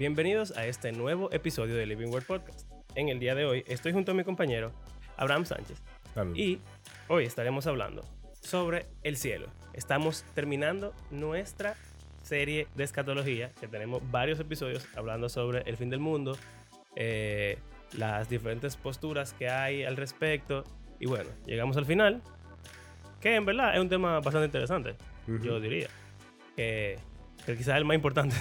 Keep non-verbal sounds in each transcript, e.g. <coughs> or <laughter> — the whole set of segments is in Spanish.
Bienvenidos a este nuevo episodio de Living Word Podcast. En el día de hoy estoy junto a mi compañero Abraham Sánchez Salud. y hoy estaremos hablando sobre el cielo. Estamos terminando nuestra serie de escatología, que tenemos varios episodios hablando sobre el fin del mundo, eh, las diferentes posturas que hay al respecto. Y bueno, llegamos al final, que en verdad es un tema bastante interesante, yo diría. Que, que quizás es el más importante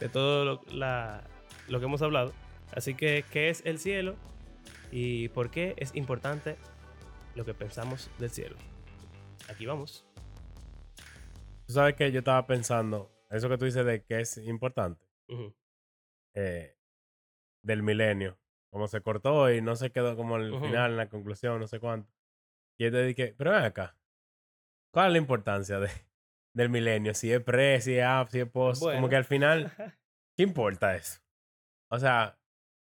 de todo lo, la- lo que hemos hablado. Así que, ¿qué es el cielo? ¿Y por qué es importante lo que pensamos del cielo? Aquí vamos. Tú sabes que yo estaba pensando, eso que tú dices de que es importante, Ujú. eh, del milenio, como se cortó y no se quedó como el Ujú. final, en la conclusión, no sé cuánto. Y yo te dije, pero ven acá, ¿cuál es la importancia de, del milenio? Si es pre, si es up, si es post, Bueno. como que al final, <laughs> ¿qué importa eso? O sea,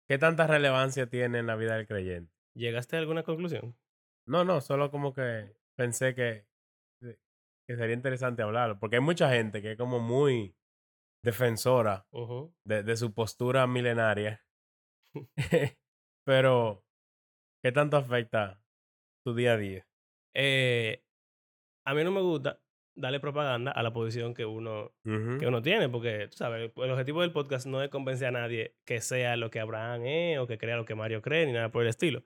¿qué tanta relevancia tiene en la vida del creyente? ¿Llegaste a alguna conclusión? No, no, solo como que pensé que, que sería interesante hablarlo, porque hay mucha gente que es como muy defensora de su postura milenaria, <laughs> <laughs> pero ¿qué tanto afecta tu día a día? Eh, a mí no me gusta darle propaganda a la posición que uno, que uno tiene, porque tú sabes, el objetivo del podcast no es convencer a nadie que sea lo que Abraham es o que crea lo que Mario cree, ni nada por el estilo.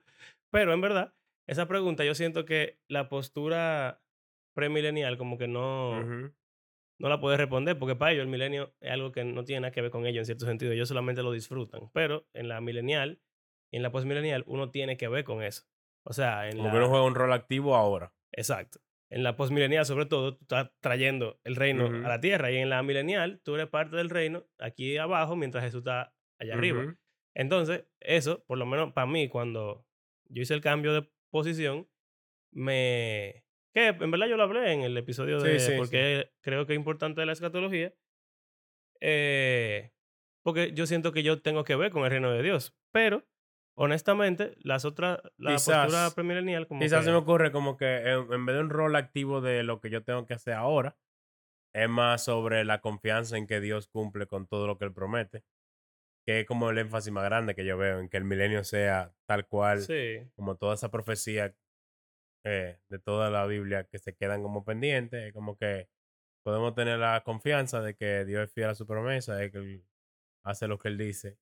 Pero en verdad, esa pregunta yo siento que la postura premilenial como que no, no la puede responder, porque para ellos el milenio es algo que no tiene nada que ver con ellos en cierto sentido, ellos solamente lo disfrutan. Pero en la milenial y en la postmilenial uno tiene que ver con eso. O sea, en Como la... que uno juega un rol activo ahora. Exacto. En la postmilenial, sobre todo, tú estás trayendo el reino Ujú. a la tierra. Y en la milenial, tú eres parte del reino aquí abajo, mientras Jesús está allá arriba. Ujú. Entonces, eso, por lo menos para mí, cuando yo hice el cambio de posición, me. Que en verdad yo lo hablé en el episodio Sí, de sí, por qué creo que es importante la escatología. eh, porque yo siento que yo tengo que ver con el reino de Dios. Pero, honestamente, las otras. La Quizás- postura premilenial, como. Quizás que- se me ocurre como que en, en vez de un rol activo de lo que yo tengo que hacer ahora, es más sobre la confianza en que Dios cumple con todo lo que Él promete, que es como el énfasis más grande que yo veo en que el milenio sea tal cual Sí. como toda esa profecía eh, de toda la Biblia que se quedan como pendientes, es como que podemos tener la confianza de que Dios es fiel a su promesa, de que Él hace lo que Él dice.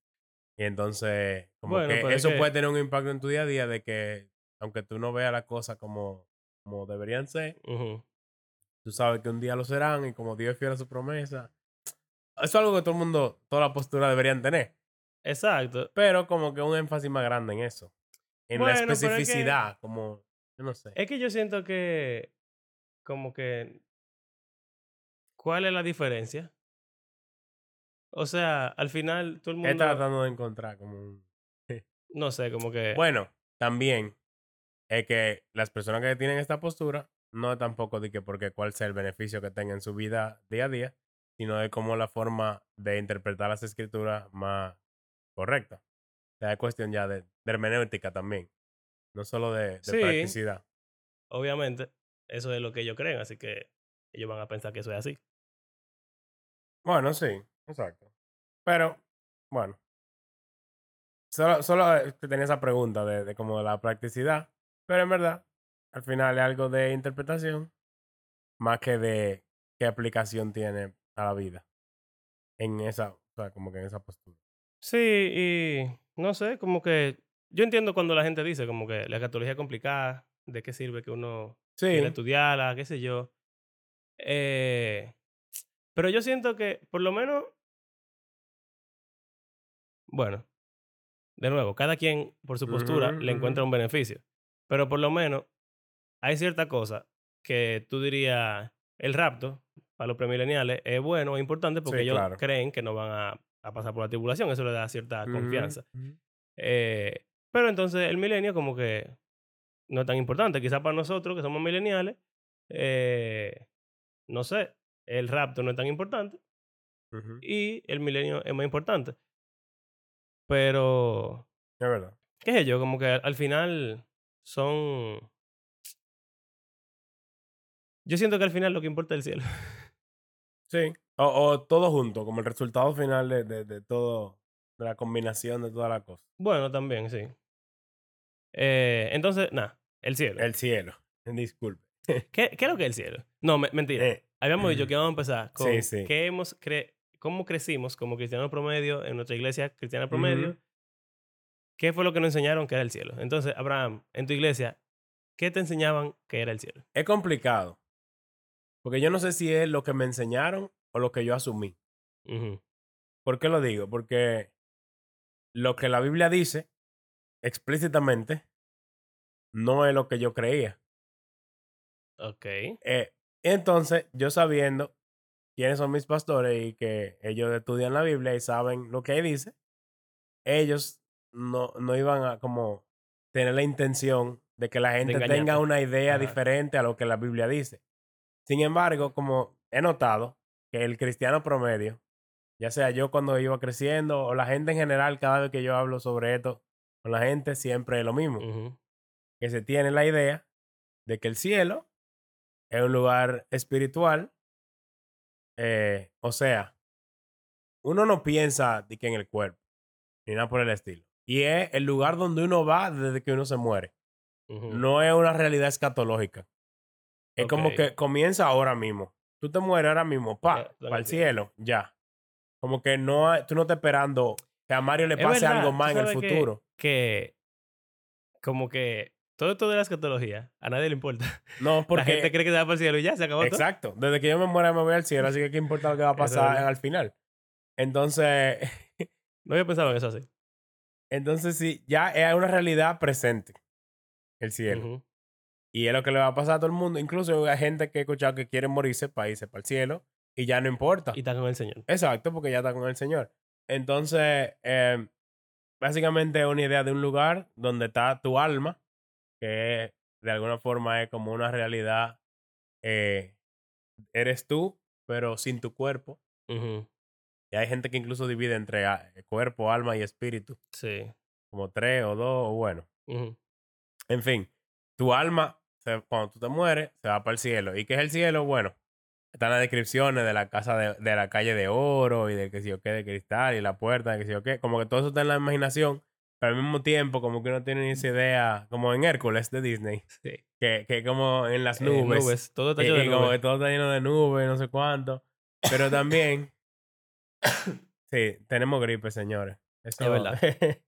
Y entonces, como Bueno, que eso que- puede tener un impacto en tu día a día de que, aunque tú no veas las cosas como, como deberían ser, tú sabes que un día lo serán y como Dios es fiel a su promesa. Eso es algo que todo el mundo, toda la postura deberían tener. Exacto. Pero como que un énfasis más grande en eso. En Bueno, la pero es que- especificidad, como, yo no sé. Es que yo siento que, como que, ¿cuál es la diferencia? O sea, al final todo el mundo, tratando de encontrar como un... no sé, como que, Bueno, también es que las personas que tienen esta postura no es tampoco de que porque cuál sea el beneficio que tenga en su vida día a día, sino de cómo la forma de interpretar las escrituras más correcta. O sea, es cuestión ya de, de hermenéutica también, no solo de, de Sí. practicidad. obviamente, eso es lo que ellos creen, así que ellos van a pensar que eso es así. Bueno, sí, exacto. Pero, bueno. Solo, solo eh, tenía esa pregunta de, de como la practicidad. Pero en verdad, al final es algo de interpretación más que de qué aplicación tiene a la vida. En esa, o sea, como que en esa postura. Sí, y no sé, como que, yo entiendo cuando la gente dice como que la catología es complicada, de qué sirve que uno Sí, quiera estudiarla, qué sé yo. Eh, pero yo siento que, por lo menos, bueno, de nuevo, cada quien por su postura le encuentra un beneficio. Pero por lo menos hay cierta cosa que tú dirías, el rapto para los premileniales es bueno, es importante porque Sí, ellos claro. creen que no van a, a pasar por la tribulación, eso le da cierta confianza. Eh, pero entonces el milenio como que no es tan importante. Quizás para nosotros que somos mileniales, eh, no sé, el rapto no es tan importante y el milenio es más importante. Pero, Es verdad. qué sé yo, como que al final son... Yo siento que al final lo que importa es el cielo. <laughs> Sí. O, o todo junto, como el resultado final de, de, de todo, de la combinación de toda la cosa. Bueno, también, sí. Eh, entonces, nada, el cielo. El cielo. <laughs> Disculpe. ¿Qué, ¿Qué es lo que es el cielo? No, me- mentira. Eh, Habíamos dicho que íbamos a empezar con Sí, sí. qué hemos cre- cómo crecimos como cristianos promedio en nuestra iglesia cristiana promedio. ¿Qué fue lo que nos enseñaron que era el cielo? Entonces, Abraham, en tu iglesia, ¿qué te enseñaban que era el cielo? Es complicado. Porque yo no sé si es lo que me enseñaron o lo que yo asumí. ¿Por qué lo digo? Porque lo que la Biblia dice explícitamente no es lo que yo creía. Ok. Eh, entonces, yo sabiendo quiénes son mis pastores y que ellos estudian la Biblia y saben lo que ahí dice, ellos no, no iban a como tener la intención de que la gente tenga una idea Ajá. diferente a lo que la Biblia dice. Sin embargo, como he notado que el cristiano promedio, ya sea yo cuando iba creciendo o la gente en general, cada vez que yo hablo sobre esto con la gente, siempre es lo mismo que se tiene la idea de que el cielo es un lugar espiritual. Eh, o sea, uno no piensa de que en el cuerpo, ni nada por el estilo. Y es el lugar donde uno va desde que uno se muere. No es una realidad escatológica. Es como que comienza ahora mismo. Tú te mueres ahora mismo, pa, lo para el cielo, ya. Como que no, tú no estás esperando que a Mario le pase verdad, algo más en el que- futuro. Que, como que todo esto de la escatología, a nadie le importa. <laughs> No, porque... La gente cree que se va para el cielo y ya se acabó todo. Exacto. Desde que yo me muera me voy al cielo, así que qué importa lo que va a pasar al final. Entonces, <laughs> No había pensado en eso así. entonces sí, ya es una realidad presente el cielo. Ujú. Y es lo que le va a pasar a todo el mundo. Incluso hay gente que he escuchado que quiere morirse para irse para el cielo y ya no importa. Y está con el Señor. Exacto, porque ya está con el Señor. Entonces, eh, básicamente es una idea de un lugar donde está tu alma, que de alguna forma es como una realidad. eh, eres tú, pero sin tu cuerpo. Y hay gente que incluso divide entre ah, cuerpo, alma y espíritu, Sí. como tres o dos, o bueno. En fin, tu alma, se- cuando tú te mueres, se va para el cielo. ¿Y qué es el cielo? Bueno, están las descripciones de la casa de, de la calle de oro y de que si yo qué de cristal y la puerta de que si yo qué. Como que todo eso está en la imaginación, pero al mismo tiempo, como que uno tiene ni esa idea, como en Hércules de Disney, Sí. que, que como en las Eh, nubes. Todo está lleno de y como que nubes. todo está lleno de nubes, no sé cuánto. Pero <coughs> también, <coughs> sí, tenemos gripe, señores. Eso, Es verdad. el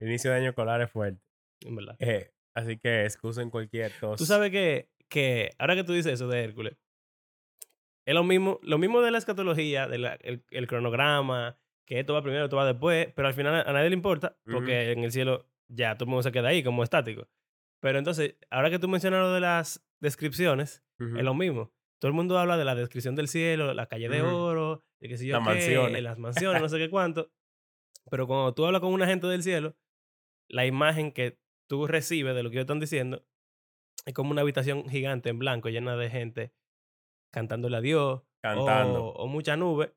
<laughs> inicio de año escolar es fuerte. En verdad. Eh, así que excusen cualquier tos. Tú sabes que, que ahora que tú dices eso de Hércules, es lo mismo, lo mismo de la escatología, del el, el cronograma, que esto va primero, esto va después, pero al final a nadie le importa, porque en el cielo ya todo el mundo se queda ahí como estático. Pero entonces, ahora que tú mencionas lo de las descripciones, es lo mismo. Todo el mundo habla de la descripción del cielo, la calle de oro, de yo Las qué, mansiones. las <laughs> mansiones, no sé qué cuánto. Pero cuando tú hablas con una gente del cielo, la imagen que tú recibes de lo que ellos están diciendo es como una habitación gigante en blanco llena de gente cantándole a Dios Cantando. o, o mucha nube.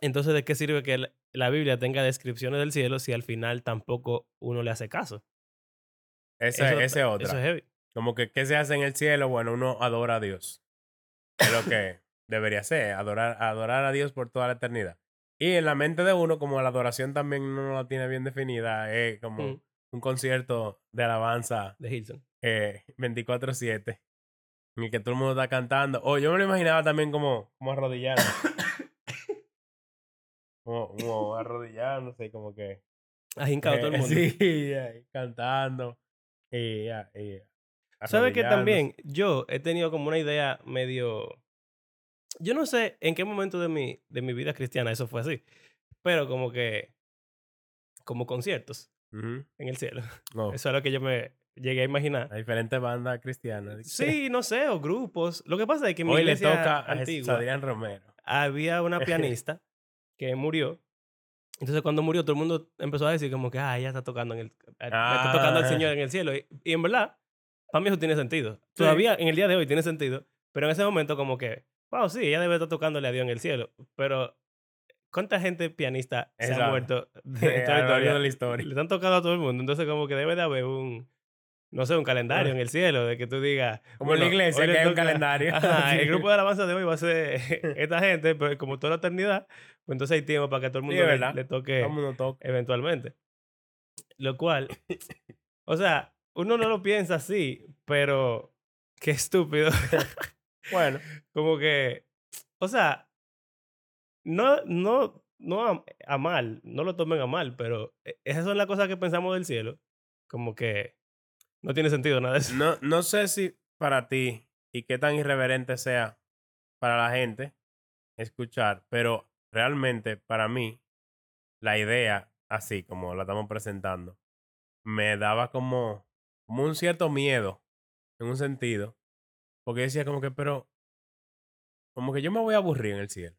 Entonces, ¿de qué sirve que la, Biblia tenga descripciones del cielo si al final tampoco uno le hace caso? Ese, Eso- ese otra. Eso es heavy. Como que, ¿qué se hace en el cielo? Bueno, uno adora a Dios. Es lo que debería ser, adorar, adorar a Dios por toda la eternidad. Y en la mente de uno, como la adoración también no la tiene bien definida, es como Mm, un concierto de alabanza de Hilson. eh, 24-7, en el que todo el mundo está cantando. O yo me lo imaginaba también como, como arrodillando. Como, como arrodillándose, como que... Ajincado todo el <laughs> eh, mundo. Sí, ahí, cantando. Y, ya, y ¿Sabes que también yo he tenido como una idea medio... Yo no sé en qué momento de mi, de mi vida cristiana eso fue así, pero como que... Como conciertos Ujú. en el cielo. No, <laughs> Eso es lo que yo me llegué a imaginar. hay diferentes bandas cristianas. Sí, no sé, o grupos. Lo que pasa es que en mi Hoy le iglesia toca a Jesús antigua Adrián Romero. había una <laughs> pianista que murió. Entonces cuando murió todo el mundo empezó a decir como que, ah, ella está tocando en el, eh, está tocando al Ah. Señor en el cielo. Y, y en verdad, para mí eso tiene sentido. Sí. Todavía en el día de hoy tiene sentido, pero en ese momento como que, wow, sí, ella debe estar tocándole a Dios en el cielo. Pero, ¿cuánta gente pianista se ha muerto de <laughs> largo historia? de la historia. Le están tocando a todo el mundo. Entonces como que debe de haber un, no sé, un calendario en el cielo, de que tú digas... Como en la bueno, iglesia que hay un <laughs> calendario. Ajá, <laughs> Sí. el grupo de alabanza de hoy va a ser <laughs> esta gente, pero como toda la eternidad, pues entonces hay tiempo para que todo el Sí, mundo es le, le toque eventualmente. Lo cual, <coughs> o sea, uno no lo piensa así, pero qué estúpido. Bueno, Como que, o sea, no, no, no a, a mal, no lo tomen a mal, pero e- esas son las cosas que pensamos del cielo. Como que no tiene sentido nada de eso. no, no sé si para ti y qué tan irreverente sea para la gente escuchar, pero realmente para mí la idea, así como la estamos presentando, me daba como, como un cierto miedo, en un sentido, porque decía como que, pero, como que yo me voy a aburrir en el cielo.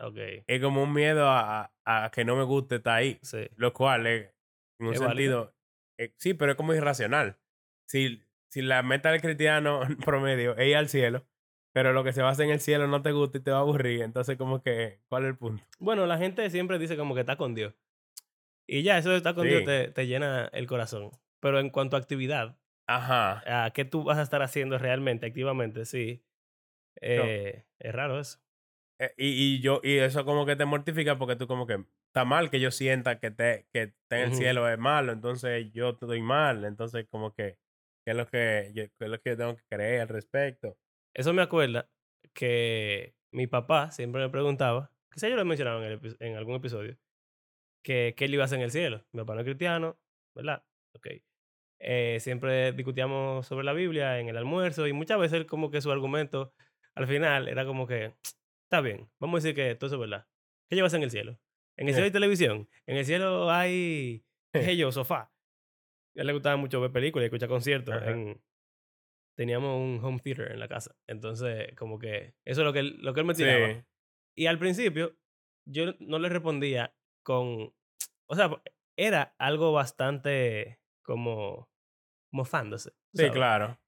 Ok, Es como un miedo a, a- a que no me guste estar ahí. sí. Lo cual es, en un Es válido. Eh, sí, pero es como irracional. Si, si la meta del cristiano <laughs> promedio es ir al cielo, pero lo que se basa en el cielo no te gusta y te va a aburrir, entonces como que, ¿cuál es el punto? Bueno, la gente siempre dice como que está con Dios. Y ya, eso de estar con Dios te, te llena el corazón. Pero en cuanto a actividad, Ajá. a qué tú vas a estar haciendo realmente, activamente, sí. Eh, Es raro eso. Eh, Y, y yo, y eso como que te mortifica porque tú como que está mal que yo sienta que te, que esté en el cielo es malo, entonces yo estoy mal, entonces como que, ¿qué es lo que yo, qué es lo que yo tengo que creer al respecto? Eso me acuerda que mi papá siempre me preguntaba, quizá yo lo he mencionado en, el en algún episodio, que qué él iba a hacer en el cielo. Mi papá no es cristiano, ¿verdad? Ok. Eh, siempre discutíamos sobre la Biblia en el almuerzo y muchas veces él como que su argumento al final era como que, está bien, vamos a decir que todo eso es verdad. ¿Qué llevas en el cielo? En el cielo hay televisión, en el cielo hay, <laughs> yo, sofá. A él le gustaba mucho ver películas y escuchar conciertos. En, teníamos un home theater en la casa. Entonces, como que eso es lo que él, lo que él me tiraba. Sí. Y al principio, yo no le respondía con. O sea, era algo bastante como. mofándose. Sí, claro.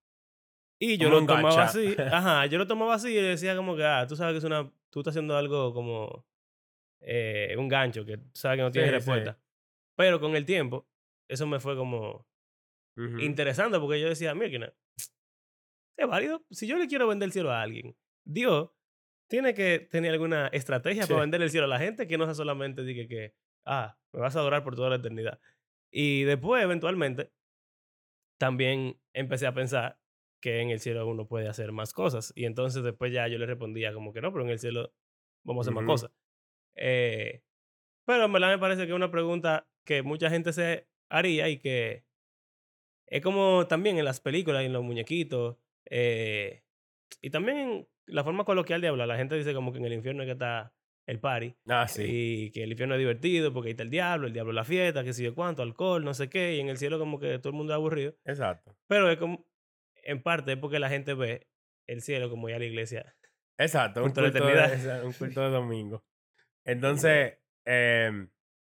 Y yo Como lo tomaba así. <laughs> Ajá, yo lo tomaba así y le decía como que, ah, tú sabes que es una. Tú estás haciendo algo como. Eh, un gancho, que tú sabes que no tiene Sí, sí. respuesta. Pero con el tiempo, eso me fue como interesante porque yo decía, mira, <sniffs> es válido. Si yo le quiero vender el cielo a alguien, Dios tiene que tener alguna estrategia Sí. para vender el cielo a la gente que no sea solamente diga que, ah, me vas a adorar por toda la eternidad. Y después, eventualmente, también empecé a pensar que en el cielo uno puede hacer más cosas. Y entonces después ya yo le respondía como que no, pero en el cielo vamos a hacer Ujú. más cosas. Eh, pero en verdad me parece que es una pregunta que mucha gente se haría y que es como también en las películas y en los muñequitos. eh, y también en la forma coloquial de hablar. La gente dice como que en el infierno es que está el party. Ah, sí. Y que el infierno es divertido porque ahí está el diablo, el diablo la fiesta, que sé yo cuánto, alcohol, no sé qué. Y en el cielo como que todo el mundo es aburrido. Exacto. Pero es como, en parte es porque la gente ve el cielo como ya la iglesia. Exacto. <laughs> Un Culto de un culto de domingo. Entonces, em,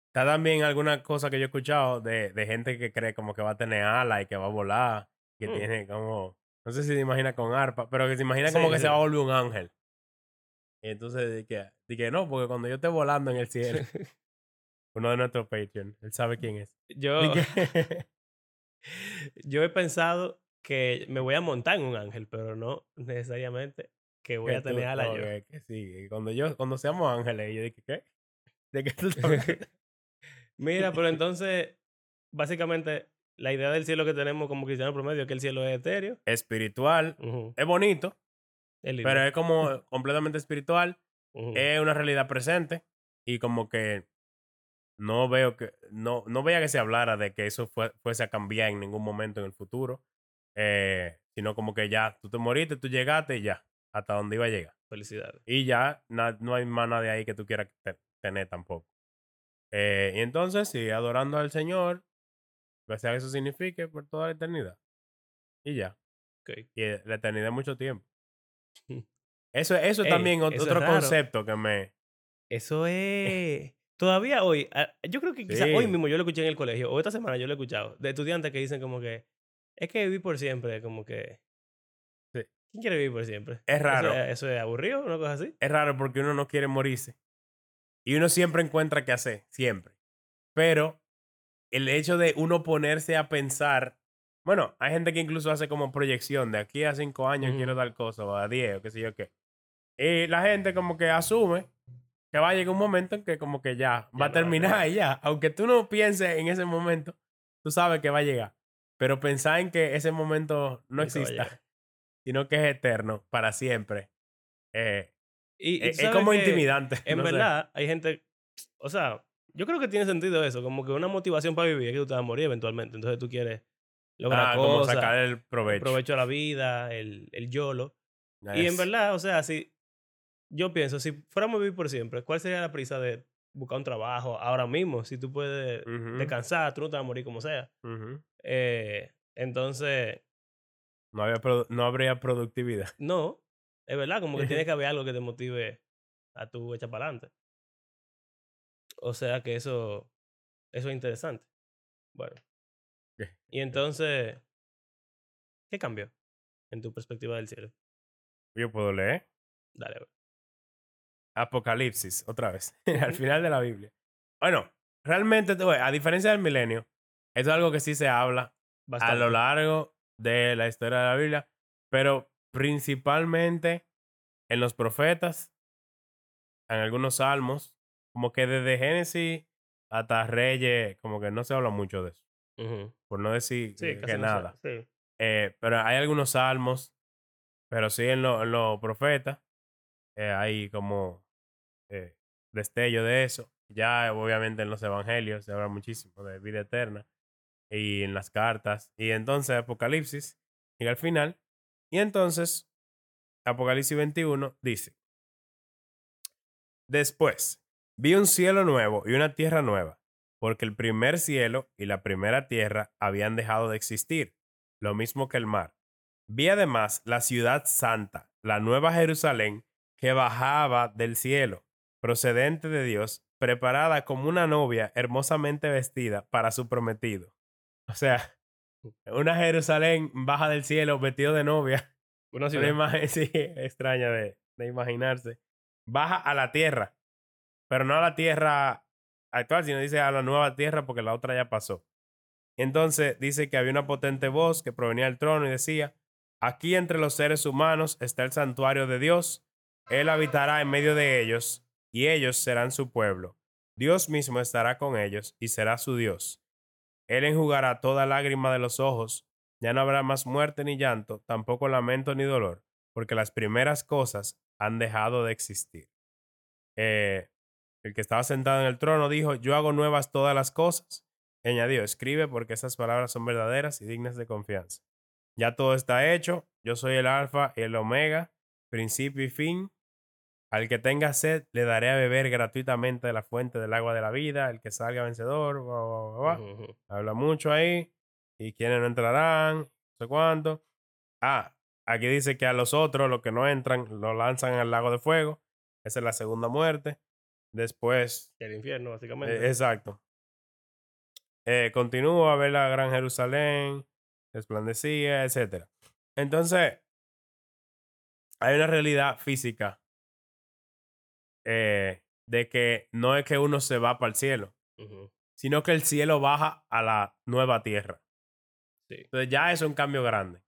está también alguna cosa que yo he escuchado de, de gente que cree como que va a tener alas y que va a volar, que Mm. tiene como, no sé si se imagina con arpa, pero que se imagina Sí, como que sí. se va a volver un ángel. Y entonces dije, dije, no, porque cuando yo esté volando en el cielo, <laughs> uno de nuestros Patreon, él sabe quién es. Yo, Dije, <laughs> yo he pensado que me voy a montar en un ángel, pero no necesariamente que voy que a tú- tener alas no, yo. que- que sí, cuando yo, cuando seamos ángeles, yo dije, ¿qué? ¿De qué tú? <laughs> Mira, pero entonces, básicamente, la idea del cielo que tenemos como cristiano promedio es que el cielo es etéreo. espiritual, es bonito, es pero es <laughs> como completamente espiritual, es una realidad presente y como que no veo que, no, no veía que se hablara de que eso fue- fuese a cambiar en ningún momento en el futuro, eh, sino como que ya, tú te moriste, tú llegaste y ya, hasta donde iba a llegar. Felicidades. Y ya na- no hay más nadie ahí que tú quieras te- tener tampoco. Eh, y entonces, sí, adorando al Señor, que sea que eso signifique por toda la eternidad. Y ya. Ok. Y eh, la eternidad es mucho tiempo. <laughs> Eso, eso Ey, también eso otro concepto que me... Eso <laughs> es. Todavía hoy, ah, yo creo que quizás hoy Sí. mismo yo lo escuché en el colegio, o esta semana yo lo he escuchado, de estudiantes que dicen como que es que vivir por siempre, como que. ¿Quién quiere vivir por siempre? Es Eso raro. es- Eso, es aburrido, una cosa así. Es raro porque uno no quiere morirse. Y uno siempre encuentra qué hacer, siempre. Pero el hecho de uno ponerse a pensar Bueno, hay gente que incluso hace como proyección de aquí a cinco años quiero Ujú. tal cosa, o a diez, o qué sé yo qué. Y la gente como que asume que va a llegar un momento en que como que ya Ya va a no va a terminar y ya. Aunque tú no pienses en ese momento, tú sabes que va a llegar. Pero pensar en que ese momento no a exista. Sino que es eterno, para siempre, eh, Y, es, es como intimidante. <laughs> En no sé. verdad, hay gente. O sea, yo creo que tiene sentido eso. Como que una motivación para vivir es que tú te vas a morir eventualmente. Entonces tú quieres lograr Ah, como cosas, sacar el el provecho. provecho a la vida, el, el YOLO. Ya Y en verdad, o sea, si. Yo pienso, si fuéramos a vivir por siempre, ¿cuál sería la prisa de buscar un trabajo ahora mismo? Si tú puedes descansar, tú no te vas a morir como sea. Eh, entonces, no, había no habría productividad. <laughs> no, es verdad, como que tiene <laughs> que haber algo que te motive a tu echar para adelante. O sea que eso, eso es interesante. Bueno. Y entonces, ¿qué cambió en tu perspectiva del cielo? Yo puedo leer. Dale, a. Apocalipsis, otra vez, <laughs> al final de la Biblia. Bueno, realmente, a diferencia del milenio, esto es algo que sí se habla a Bastante. lo largo de la historia de la Biblia, pero principalmente en los profetas, en algunos salmos, como que desde Génesis hasta Reyes, como que no se habla mucho de eso, por no decir Sí, que casi no sé, nada. Sí. Eh, pero hay algunos salmos, pero sí en los en los profetas eh, hay como eh, destello de eso. Ya obviamente en los evangelios se habla muchísimo de vida eterna y en las cartas. Y entonces Apocalipsis llega al final. Y entonces Apocalipsis 21 dice, después vi un cielo nuevo y una tierra nueva, porque el primer cielo y la primera tierra habían dejado de existir, lo mismo que el mar. Vi además la ciudad santa, la nueva Jerusalén, que bajaba del cielo, procedente de Dios, preparada como una novia hermosamente vestida para su prometido. O sea, una Jerusalén baja del cielo vestido de novia. <laughs> Una imagen sí, extraña de, de imaginarse. Baja a la tierra, pero no a la tierra actual, sino dice a la nueva tierra porque la otra ya pasó. Entonces dice que había una potente voz que provenía del trono y decía, aquí entre los seres humanos está el santuario de Dios, Él habitará en medio de ellos y ellos serán su pueblo. Dios mismo estará con ellos y será su Dios. Él enjugará toda lágrima de los ojos, ya no habrá más muerte ni llanto, tampoco lamento ni dolor, porque las primeras cosas han dejado de existir. Eh, el que estaba sentado en el trono dijo, yo hago nuevas todas las cosas. Añadió, escribe porque esas palabras son verdaderas y dignas de confianza. Ya todo está hecho, yo soy el alfa y el omega, principio y fin. Al que tenga sed, le daré a beber gratuitamente de la fuente del agua de la vida, el que salga vencedor. Habla mucho ahí. Y quienes no entrarán, no sé cuánto. Ah, aquí dice que a los otros, los que no entran, lo lanzan al lago de fuego. Esa es la segunda muerte. Después, El infierno, básicamente. eh, exacto. Eh, continúa a ver la gran Jerusalén, resplandecía, etc. Entonces, hay una realidad física eh, de que no es que uno se va para el cielo, sino que el cielo baja a la nueva tierra. Sí. Entonces ya es un cambio grande,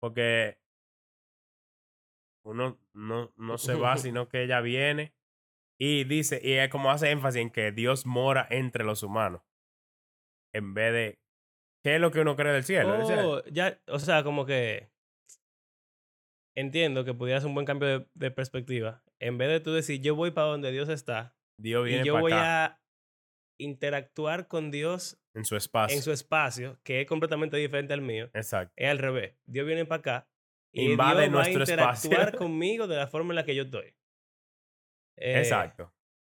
porque uno no, no se va, <laughs> sino que ella viene y dice, y es como hace énfasis en que Dios mora entre los humanos, en vez de, ¿qué es lo que uno cree del cielo? Del cielo. Oh, ya, o sea, como que entiendo que pudiera ser un buen cambio de, de perspectiva. En vez de tú decir, yo voy para donde Dios está Dios viene y yo voy acá, a interactuar con Dios en su espacio. en su espacio, que es completamente diferente al mío, Exacto. es al revés. Dios viene para acá y Invade Dios nuestro va a interactuar espacio. <laughs> conmigo de la forma en la que yo estoy. Eh, Exacto.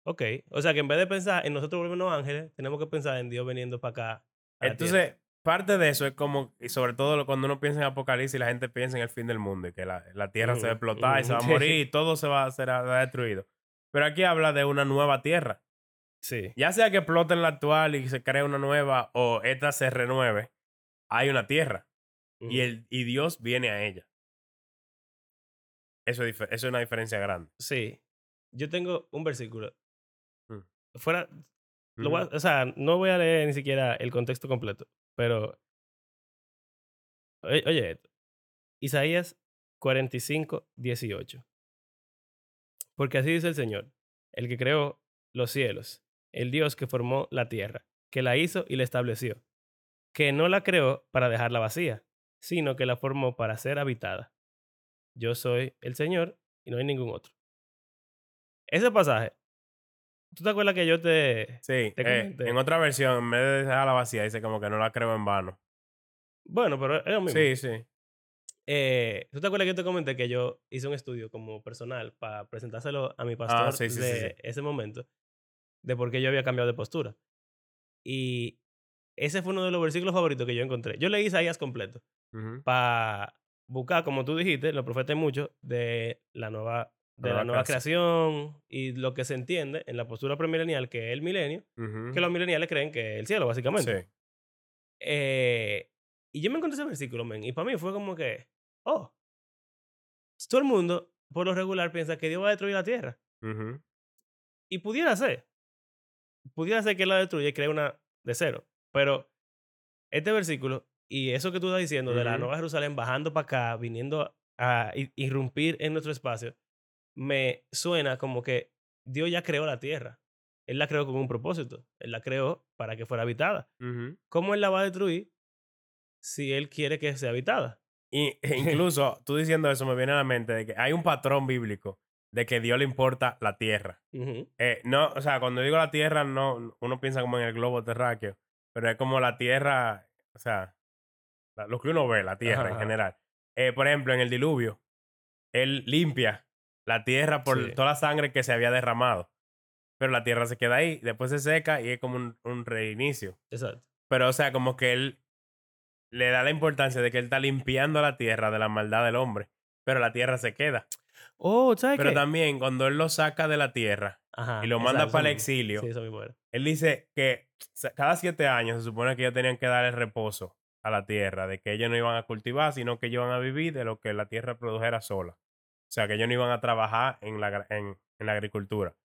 Ok, o sea que en vez de pensar en nosotros volvernos ángeles, tenemos que pensar en Dios viniendo para acá. Entonces, parte de eso es como, y sobre todo cuando uno piensa en Apocalipsis, la gente piensa en el fin del mundo y que la, la tierra se va a explotar y se va a morir <laughs> y todo se va a ser destruido. Pero aquí habla de una nueva tierra. Sí. Ya sea que explote en la actual y se cree una nueva o esta se renueve, hay una tierra y, el, y Dios viene a ella. Eso es, eso es una diferencia grande. Sí. Yo tengo un versículo. Mm. Fuera. Lo voy a- o sea, no voy a leer ni siquiera el contexto completo, pero Oye. Isaías 45, 18. Porque así dice el Señor, el que creó los cielos, el Dios que formó la tierra, que la hizo y la estableció, que no la creó para dejarla vacía, sino que la formó para ser habitada. Yo soy el Señor y no hay ningún otro. Ese pasaje, ¿tú te acuerdas que yo te... Sí, te eh, en otra versión, en vez de dejarla vacía, dice como que no la creo en vano. Bueno, pero es lo mismo. Sí, sí. Eh, ¿Tú te acuerdas que yo te comenté que yo hice un estudio como personal para presentárselo a mi pastor Ah, sí, sí, sí, de sí. ese momento de por qué yo había cambiado de postura? Y ese fue uno de los versículos favoritos que yo encontré. Yo leí Isaías completo Ujú. para buscar, como tú dijiste, los profetas mucho de la nueva de la nueva creación y lo que se entiende en la postura premilenial que es el milenio, que los mileniales creen que es el cielo, básicamente. Sí. Eh, y yo me encontré ese versículo, men, y para mí fue como que, oh, todo el mundo, por lo regular, piensa que Dios va a destruir la tierra. Y pudiera ser. Pudiera ser que Él la destruya y crea una de cero. Pero este versículo y eso que tú estás diciendo de la. Nueva Jerusalén bajando para acá, viniendo a irrumpir en nuestro espacio, me suena como que Dios ya creó la tierra. Él la creó con un propósito. Él la creó para que fuera habitada. ¿Cómo Él la va a destruir si Él quiere que sea habitada? Y e <laughs> incluso tú diciendo eso me viene a la mente de que hay un patrón bíblico de que Dios le importa la tierra. Eh, no, o sea, cuando digo la tierra, no, uno piensa como en el globo terráqueo, pero es como la tierra, o sea, la- lo que uno ve, la tierra Ajá, en general. Eh, por ejemplo, en el diluvio, él limpia la tierra por Sí. toda la sangre que se había derramado. Pero la tierra se queda ahí, después se seca y es como un, un reinicio. Exacto. Pero, o sea, como que él le da la importancia de que él está limpiando la tierra de la maldad del hombre. Pero la tierra se queda. Oh, ¿sabes Pero qué? también cuando él lo saca de la tierra Ajá, y lo manda exacto, para el exilio, Sí, eso mismo era. él dice que cada siete años se supone que ellos tenían que dar el reposo a la tierra, de que ellos no iban a cultivar, sino que ellos iban a vivir de lo que la tierra produjera sola. O sea, que ellos no iban a trabajar en la, en, en la agricultura.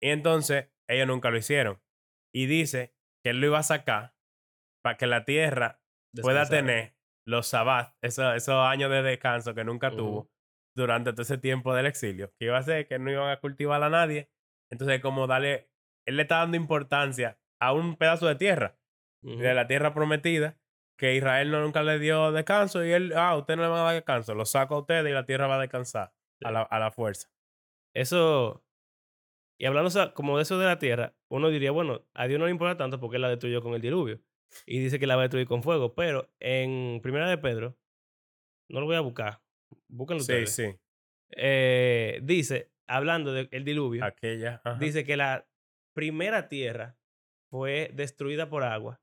Y entonces ellos nunca lo hicieron. Y dice que él lo iba a sacar para que la tierra pueda tener los sabbats, esos, esos años de descanso que nunca tuvo durante todo ese tiempo del exilio, que iba a ser que no iban a cultivar a nadie. Entonces, como darle, él le está dando importancia a un pedazo de tierra, de la tierra prometida, que Israel no nunca le dio descanso y él, ah, usted no le va a dar descanso, lo saco a ustedes y la tierra va a descansar a la, a la fuerza. Eso. Y hablando o sea, como de eso de la tierra, uno diría, bueno, a Dios no le importa tanto porque Él la destruyó con el diluvio. Y dice que la va a destruir con fuego. Pero en Primera de Pedro, no lo voy a buscar. Búsquenlo Sí, ustedes. sí, Eh, dice, hablando del diluvio, aquella. ajá. dice que la primera tierra fue destruida por agua.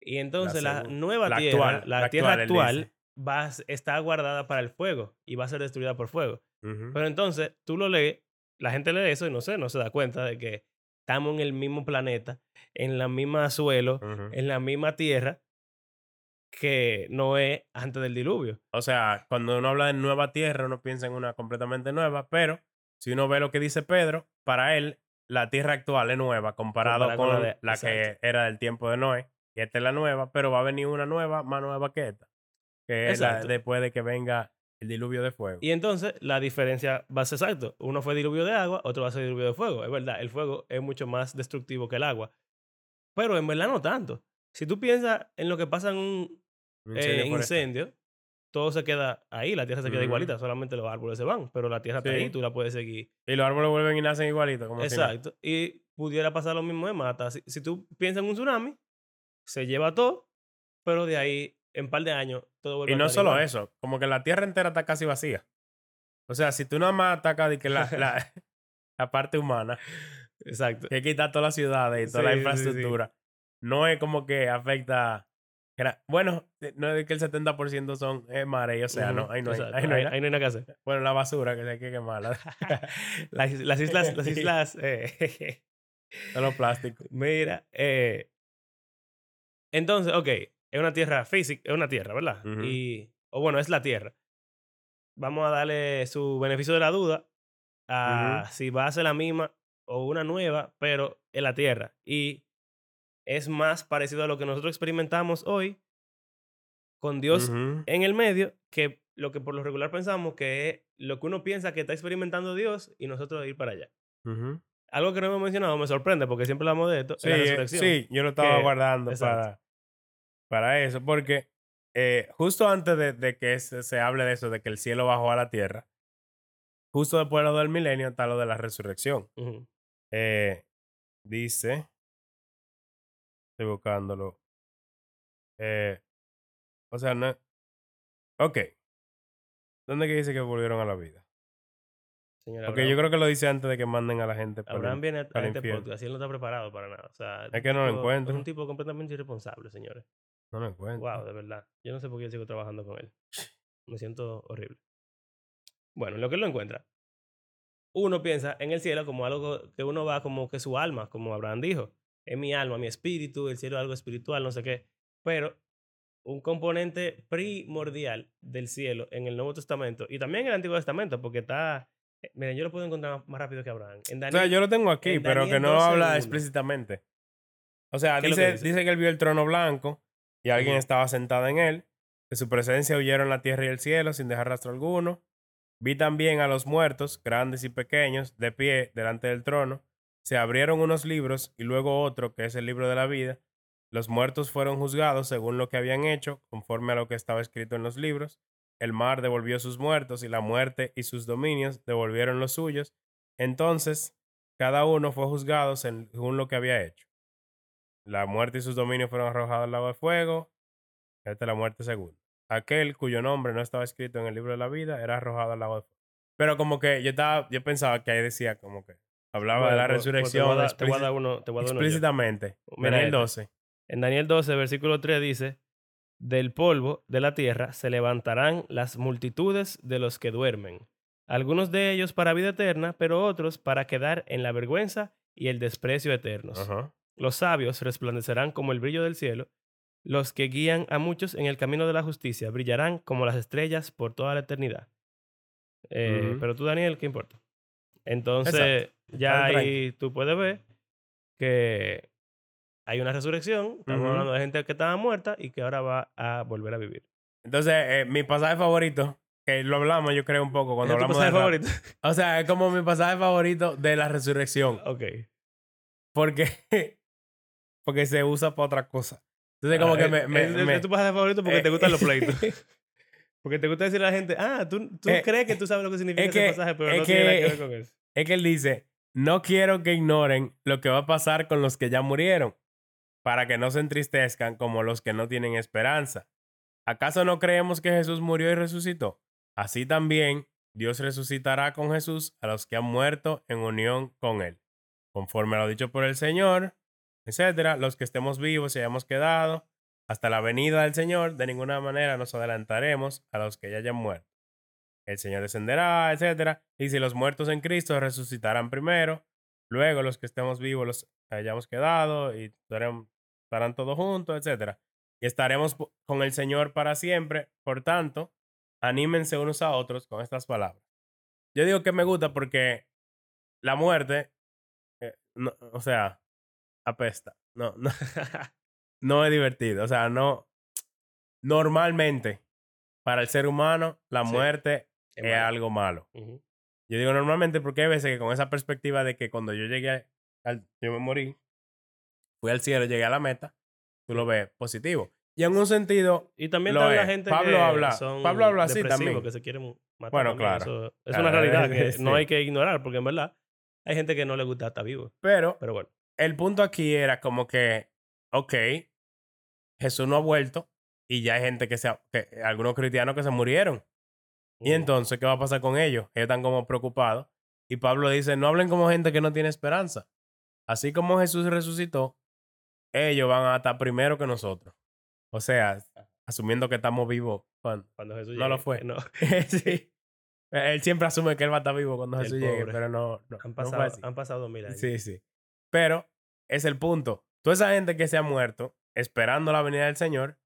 Y entonces la, nueva la tierra, actual, la, la tierra actual, va, a está guardada para el fuego y va a ser destruida por fuego. Pero entonces tú lo lees, la gente lee eso y no sé, no se da cuenta de que estamos en el mismo planeta, en la misma suelo, en la misma tierra que Noé antes del diluvio. O sea, cuando uno habla de nueva tierra, uno piensa en una completamente nueva, pero si uno ve lo que dice Pedro, para él la tierra actual es nueva comparado Comparado con con la la, de- que exacto. era del tiempo de Noé. Esta es la nueva, pero va a venir una nueva, más nueva que esta, que es la- después de que venga el diluvio de fuego. Y entonces la diferencia va a ser exacto. Uno fue diluvio de agua, otro va a ser diluvio de fuego. Es verdad, el fuego es mucho más destructivo que el agua. Pero en verdad no tanto. Si tú piensas en lo que pasa en un eh, incendio todo se queda ahí, la tierra se queda igualita, solamente los árboles se van, pero la tierra está ahí, tú la puedes seguir. Y los árboles vuelven y nacen igualitos. Como si nada. Exacto. Y pudiera pasar lo mismo de mata. Si, si tú piensas en un tsunami, se lleva todo, pero de ahí, en un par de años, todo vuelve Y no solo eso, como que la tierra entera está casi vacía. O sea, si tú nada más atacas de que la, <laughs> la, <laughs> la parte humana, Exacto. que quita todas las ciudades y toda la Sí, sí, sí. infraestructura, no es como que afecta. Bueno, eh, no es que el 70% son eh, mares y océano. Ujú, ahí, no hay, ahí no hay Ahí- no hay nada que hacer. <laughs> Bueno, la basura que se hay que quemarla. las, las islas, las islas, eh, Son los plásticos. mira, eh, entonces, ok, es una tierra física, es una tierra, ¿verdad? Y, o bueno, es la tierra. Vamos a darle su beneficio de la duda a si va a ser la misma o una nueva, pero en la tierra. Y es más parecido a lo que nosotros experimentamos hoy con Dios en el medio, que lo que por lo regular pensamos que es lo que uno piensa que está experimentando Dios y nosotros ir para allá. Algo que no hemos mencionado me sorprende porque siempre hablamos de esto. es Sí, la sí, yo lo estaba que- guardando para, para eso, porque eh, justo antes de, de que se, se hable de eso, de que el cielo bajó a la tierra, justo después de lo del milenio está lo de la resurrección. Eh, dice, estoy buscándolo. Eh, o sea, no. Ok. ¿Dónde que dice que volvieron a la vida? Señor Porque Abraham, yo creo que lo dice antes de que manden a la gente. para Abraham viene a, a para el este infierno. podcast y él no está preparado para nada. O sea, Es que no lo encuentro. Es un tipo completamente irresponsable, señores. No lo encuentro. Wow, de verdad. Yo no sé por qué yo sigo trabajando con él. Me siento horrible. Bueno, en lo que él lo encuentra. Uno piensa en el cielo como algo que uno va como que su alma, como Abraham dijo. Es mi alma, mi espíritu, el cielo es algo espiritual, no sé qué. Pero un componente primordial del cielo en el Nuevo Testamento y también en el Antiguo Testamento, porque está. Eh, Miren, yo lo puedo encontrar más- rápido que Abraham. En O sea, yo lo tengo aquí, pero que no 12, habla explícitamente. O sea, ¿Qué es lo dice, que dice? dice? que él vio el trono blanco y alguien estaba sentado en él. De su presencia huyeron la tierra y el cielo sin dejar rastro alguno. Vi también a los muertos, grandes y pequeños, de pie delante del trono. Se abrieron unos libros y luego otro, que es el libro de la vida. Los muertos fueron juzgados según lo que habían hecho, conforme a lo que estaba escrito en los libros. El mar devolvió sus muertos y la muerte y sus dominios devolvieron los suyos. Entonces, cada uno fue juzgado según lo que había hecho. La muerte y sus dominios fueron arrojados al lago de fuego. Esta es la muerte segunda. Aquel cuyo nombre no estaba escrito en el libro de la vida era arrojado al lago de fuego. Pero como que yo estaba, yo pensaba que ahí decía como que hablaba de la pues- pues resurrección Te voy a dar- te voy a dar uno. Te voy a dar uno yo. explícitamente. Mira Daniel este. 12. En Daniel 12, versículo 3 dice, del polvo de la tierra se levantarán las multitudes de los que duermen, algunos de ellos para vida eterna, pero otros para quedar en la vergüenza y el desprecio eternos. Los sabios resplandecerán como el brillo del cielo, los que guían a muchos en el camino de la justicia brillarán como las estrellas por toda la eternidad. Eh. Pero tú, Daniel, ¿qué importa? Entonces, ya ahí tú puedes ver que hay una resurrección. Estamos Ujú. hablando de gente que estaba muerta y que ahora va a volver a vivir. Entonces, eh, mi pasaje favorito, que lo hablamos yo creo un poco cuando ¿Ese es tu hablamos pasaje de favorito? <laughs> O sea, es como mi pasaje favorito de la resurrección. ok. Porque, <laughs> porque se usa para otra cosa. Entonces, como Ah, que es- me... me- es, es me- tu pasaje favorito porque eh, te gustan los <laughs> pleitos. Porque te gusta decirle a la gente, ah, tú, tú Eh, crees que tú sabes lo que significa es ese que- pasaje, pero es no tiene nada que que- ver con eso. es que él dice, no quiero que ignoren lo que va a pasar con los que ya murieron, para que no se entristezcan como los que no tienen esperanza. ¿Acaso no creemos que Jesús murió y resucitó? Así también Dios resucitará con Jesús a los que han muerto en unión con Él. Conforme a lo dicho por el Señor, etcétera, los que estemos vivos y hayamos quedado hasta la venida del Señor, de ninguna manera nos adelantaremos a los que ya hayan muerto. El Señor descenderá, etcétera, y si los muertos en Cristo resucitarán primero, luego los que estemos vivos los hayamos quedado y estarán, estarán todos juntos, etcétera. Y estaremos con el Señor para siempre. Por tanto, anímense unos a otros con estas palabras. Yo digo que me gusta porque la muerte, eh, no- o sea, apesta. No, no, <laughs> no es divertido. O sea, no. Normalmente, para el ser humano, la Sí, muerte Es es malo. algo malo. Ujú. Yo digo normalmente porque hay veces que con esa perspectiva de que cuando yo llegué al, yo me morí, fui al cielo, llegué a la meta, tú lo ves positivo. Y en un sentido, Y también Lo la gente Pablo que habla- son Pablo habla así también. que se quieren matar. Bueno, claro. Eso es Claro, una realidad que sí. <laughs> no hay que ignorar, porque en verdad hay gente que no le gusta estar vivo. pero Pero bueno. el punto aquí era como que, ok, Jesús no ha vuelto y ya hay gente que se, ha- que, algunos cristianos que se murieron. Y entonces, ¿qué va a pasar con ellos? Ellos están como preocupados. Y Pablo dice, no hablen como gente que no tiene esperanza. Así como Jesús resucitó, ellos van a estar primero que nosotros. O sea, asumiendo que estamos vivos. cuando- Cuando Jesús No lo fue. No. <laughs> sí. Él siempre asume que él va a estar vivo cuando El Jesús llegue, pero no, no, Han no fue pasado, así. han pasado mil años. Sí, sí. Pero es el punto. Toda esa gente que se ha muerto esperando la venida del Señor,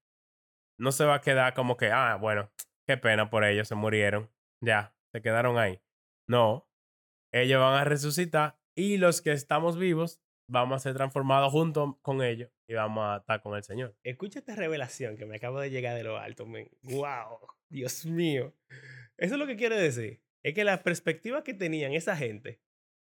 no se va a quedar como que, ah, bueno, qué pena por ellos, se murieron. Ya, se quedaron ahí. No. Ellos van a resucitar y los que estamos vivos vamos a ser transformados junto con ellos y vamos a estar con el Señor. Escucha esta revelación que me acabo de llegar de lo alto, men. ¡Wow! Dios mío. Eso es lo que quiere decir. Es que la perspectiva que tenían esa gente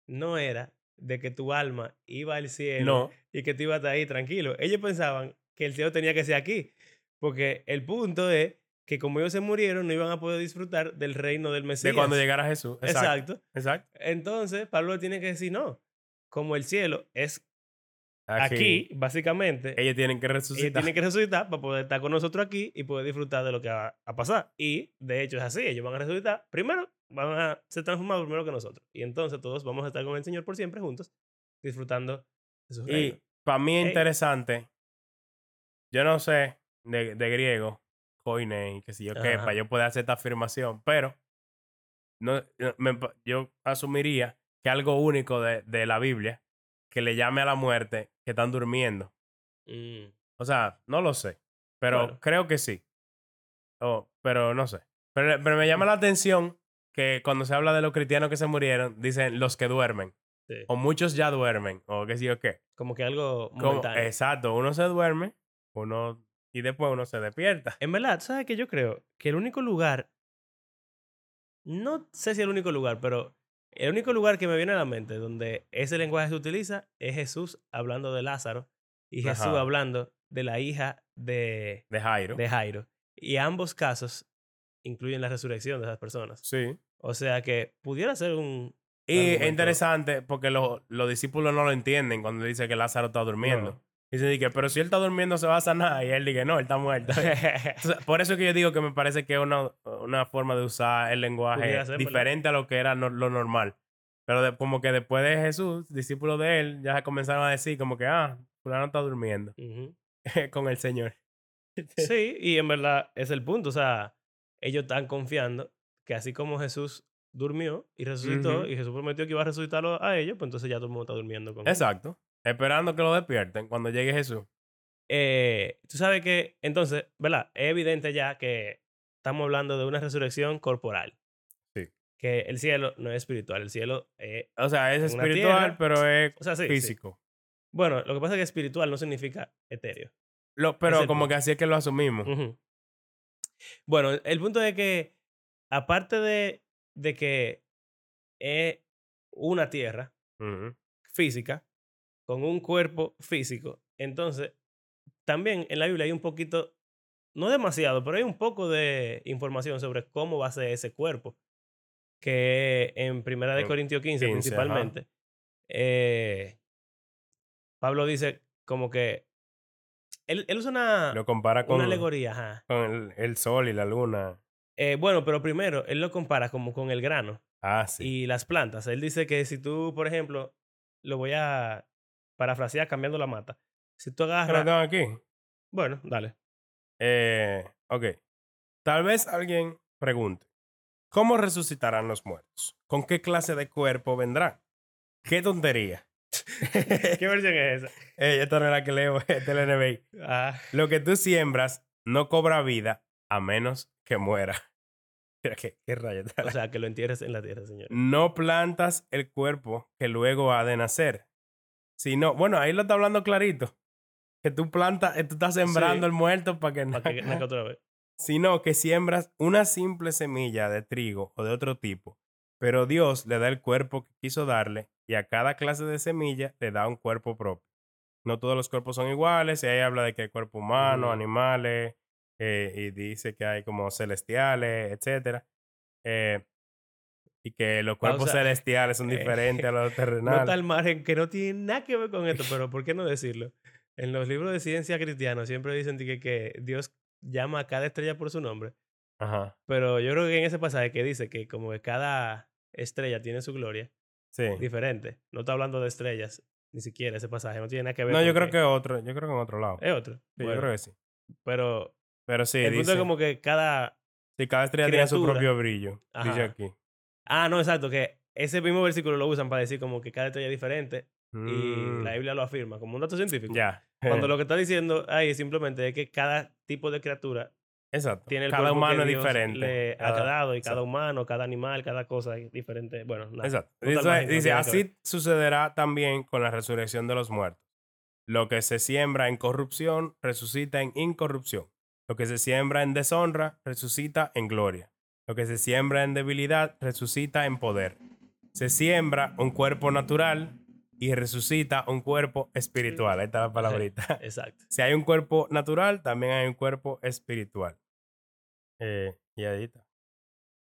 no era de que tu alma iba al cielo No, y que tú ibas a estar ahí tranquilo. Ellos pensaban que el cielo tenía que ser aquí. Porque el punto es que como ellos se murieron, no iban a poder disfrutar del reino del Mesías. de cuando llegara Jesús. Exacto. Exacto. Exacto. Entonces, Pablo tiene que decir, no, como el cielo es aquí, básicamente, Ellos tienen que ellos resucitar. tienen que resucitar para poder estar con nosotros aquí y poder disfrutar de lo que va a pasar. Y de hecho es así, ellos van a resucitar. Primero, van a ser transformados primero que nosotros. Y entonces todos vamos a estar con el Señor por siempre juntos, disfrutando de su reino. Y para mí es Ey. interesante. Yo no sé de, de griego, coine y que si yo qué, para yo poder hacer esta afirmación, pero no, me yo asumiría que algo único de, de la Biblia que le llame a la muerte que están durmiendo. Mm. O sea, no lo sé, pero Bueno. creo que sí. Oh, pero no sé. Pero, pero me llama la atención que cuando se habla de los cristianos que se murieron, dicen los que duermen. Sí. O muchos ya duermen, o qué sé yo qué. Como que algo Como- momentáneo. exacto, uno se duerme, uno y después uno se despierta. En verdad, ¿sabes qué? Yo creo que el único lugar, no sé si el único lugar, pero el único lugar que me viene a la mente donde ese lenguaje se utiliza es Jesús hablando de Lázaro y Jesús Ajá. hablando de la hija de, De Jairo. de Jairo. Y ambos casos incluyen la resurrección de esas personas. Sí. O sea que pudiera ser un... Y es interesante porque los, los discípulos no lo entienden cuando dice que Lázaro está durmiendo. No. Dicen que, pero si él está durmiendo se va a sanar. Y él dice, no, él está muerto. <laughs> Entonces, por eso es que yo digo que me parece que es una, una forma de usar el lenguaje diferente a lo que era no- lo normal. Pero de- como que después de Jesús, discípulos de él, ya comenzaron a decir como que, ah, fulano está durmiendo <laughs> con el Señor. <laughs> Sí, y en verdad es el punto. O sea, ellos están confiando que así como Jesús durmió y resucitó, y Jesús prometió que iba a resucitarlo a ellos, pues entonces ya todo el mundo está durmiendo con él. Exacto. Esperando que lo despierten cuando llegue Jesús. Eh, tú sabes que, entonces, ¿verdad? Es evidente ya que estamos hablando de una resurrección corporal. Sí. Que el cielo no es espiritual, el cielo es... O sea, es espiritual, tierra. pero es O sea, sí, sí. físico. Bueno, lo que pasa es que espiritual no significa etéreo. Lo, pero como punto. que así es que lo asumimos. Bueno, el punto es que, aparte de, de que es una tierra física, con un cuerpo físico, entonces también en la Biblia hay un poquito, no demasiado, pero hay un poco de información sobre cómo va a ser ese cuerpo. Que en Primera de Corintios 15, 15, ajá. principalmente, eh, Pablo dice como que él, él usa una, Lo compara con, una alegoría, ajá. con el, el sol y la luna. Eh, bueno, pero primero, él lo compara como con el grano Ah, sí. y las plantas. Él dice que si tú, por ejemplo, lo voy a parafrasear cambiando la mata. Si tú ¿Que lo agarras... tengo aquí? Bueno, dale. Eh, ok. Tal vez alguien pregunte, ¿cómo resucitarán los muertos? ¿Con qué clase de cuerpo vendrán? ¡Qué tontería! <laughs> ¿Qué versión es esa? <laughs> Esta no es la que leo, <laughs> es la NBI. Ah, Lo que tú siembras no cobra vida a menos que muera. Mira, ¿Qué, qué rayos? o sea, que lo entierres en la tierra, señor. no plantas el cuerpo que luego ha de nacer. Sino, bueno, ahí lo está hablando clarito. Que tú plantas, eh, tú estás sembrando Sí. el muerto para que, Para que <laughs> otra vez. Sino que siembras una simple semilla de trigo o de otro tipo. Pero Dios le da el cuerpo que quiso darle y a cada clase de semilla le da un cuerpo propio. No todos los cuerpos son iguales. Y ahí habla de que hay cuerpo humano, animales, eh, y dice que hay como celestiales, etcétera. Eh, y que los cuerpos Pausa. celestiales son <laughs> Eh, diferentes a los <laughs> No terrenales. está al margen, que no tiene nada que ver con esto, pero ¿por qué no decirlo? En los libros de ciencia cristianos siempre dicen que, que Dios llama a cada estrella por su nombre. Ajá. Pero yo creo que en ese pasaje que dice que como que cada estrella tiene su gloria Sí. diferente. No está hablando de estrellas, ni siquiera ese pasaje. No tiene nada que ver No, yo creo que otro. Yo creo que en otro lado. Es otro. Sí, yo creo que sí. Pero Pero sí, el punto dice. es como que cada... Sí, cada estrella tiene su propio brillo. Dice Ajá. aquí. Ah, no, exacto, que ese mismo versículo lo usan para decir como que cada estrella es diferente y Mm, la Biblia lo afirma como un dato científico. Ya. Cuando lo <laughs> que está diciendo ahí simplemente es que cada tipo de criatura Exacto. tiene el cada humano es diferente. le ha Cada- dado y cada exacto. humano, cada animal, cada cosa es diferente. Bueno, nada. Exacto. Dice, dice, así sucederá también con la resurrección de los muertos. Lo que se siembra en corrupción resucita en incorrupción. Lo que se siembra en deshonra resucita en gloria. Lo que se siembra en debilidad resucita en poder. Se siembra un cuerpo natural y resucita un cuerpo espiritual. Ahí está la palabrita. <laughs> Exacto. Si hay un cuerpo natural, también hay un cuerpo espiritual. Eh, y ahí está.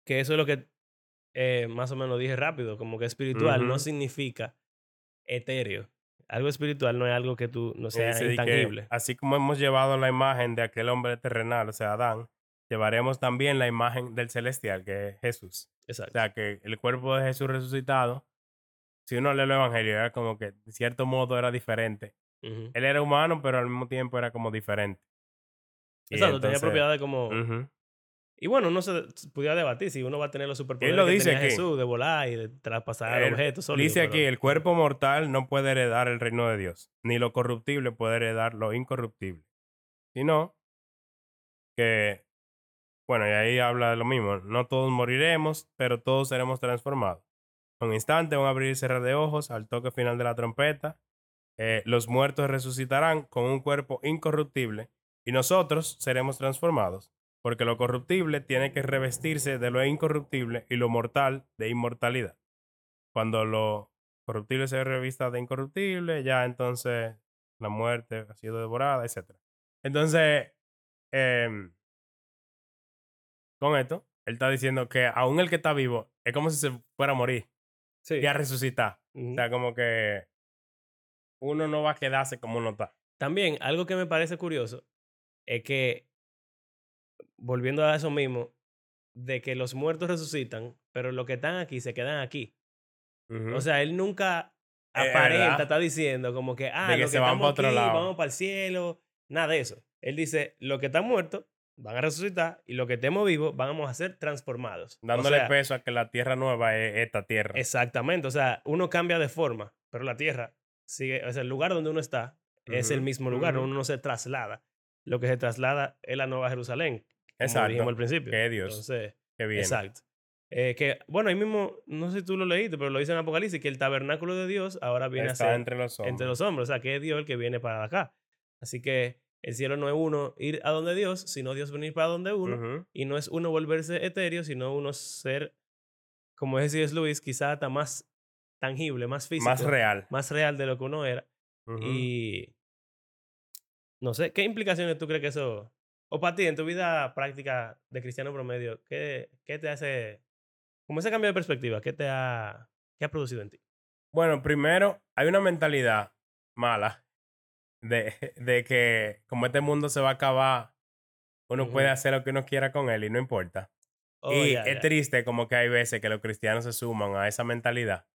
Que eso es lo que eh, más o menos dije rápido, como que espiritual no significa etéreo. Algo espiritual no es algo que tú no sea que, intangible. así como hemos llevado la imagen de aquel hombre terrenal, o sea, Adán, llevaremos también la imagen del celestial, que es Jesús. O Exacto. sea, que el cuerpo de Jesús resucitado, si uno lee el Evangelio, era como que, de cierto modo, era diferente. Él era humano, pero al mismo tiempo era como diferente. Exacto, tenía entonces- propiedades como... Y bueno, uno se pudiera debatir si uno va a tener los superpoderes lo que dice tenía aquí. Jesús de volar y de traspasar El- objetos. sólidos, Dice pero- aquí, el cuerpo mortal no puede heredar el reino de Dios, ni lo corruptible puede heredar lo incorruptible, sino que, bueno, y ahí habla de lo mismo, no todos moriremos, pero todos seremos transformados. Un instante, un abrir y cerrar de ojos, al toque final de la trompeta, eh, los muertos resucitarán con un cuerpo incorruptible y nosotros seremos transformados, porque lo corruptible tiene que revestirse de lo incorruptible y lo mortal de inmortalidad cuando lo corruptible se revista de incorruptible, ya entonces la muerte ha sido devorada, etc. Entonces, em, con esto, él está diciendo que aún el que está vivo es como si se fuera a morir Sí. y a resucitar. O sea, como que uno no va a quedarse como uno está. También, algo que me parece curioso es que, volviendo a eso mismo, de que los muertos resucitan, pero los que están aquí se quedan aquí. O sea, él nunca aparenta, está diciendo como que, ah, De que los se que van otro aquí, lado. vamos para el cielo, nada de eso. Él dice, los que están muertos van a resucitar y los que estemos vivos vamos a ser transformados. O Dándole sea, peso a que la tierra nueva es esta tierra. Exactamente, o sea, uno cambia de forma, pero la tierra sigue, o sea, el lugar donde uno está es el mismo lugar, ujú. uno no se traslada. Lo que se traslada es la Nueva Jerusalén, como Exacto. dijimos al principio. Que Dios. Entonces, que viene. exacto. Eh, que, bueno, ahí mismo, no sé si tú lo leíste, pero lo dice en Apocalipsis, que el tabernáculo de Dios ahora viene Está a ser entre los hombres. entre los hombres, o sea, que es Dios el que viene para acá. Así que el cielo no es uno ir a donde Dios, sino Dios venir para donde uno. Y no es uno volverse etéreo, sino uno ser, como decía C.S. Luis, quizá hasta más tangible, más físico. Más real. Más real de lo que uno era. Y no sé, ¿qué implicaciones tú crees que eso... O para ti, en tu vida práctica de cristiano promedio, ¿qué, qué te hace... Como ese cambio de perspectiva, ¿qué te ha, qué ha producido en ti? Bueno, primero, hay una mentalidad mala de, de que como este mundo se va a acabar, uno puede hacer lo que uno quiera con él y no importa. Oh, y es triste como que hay veces que los cristianos se suman a esa mentalidad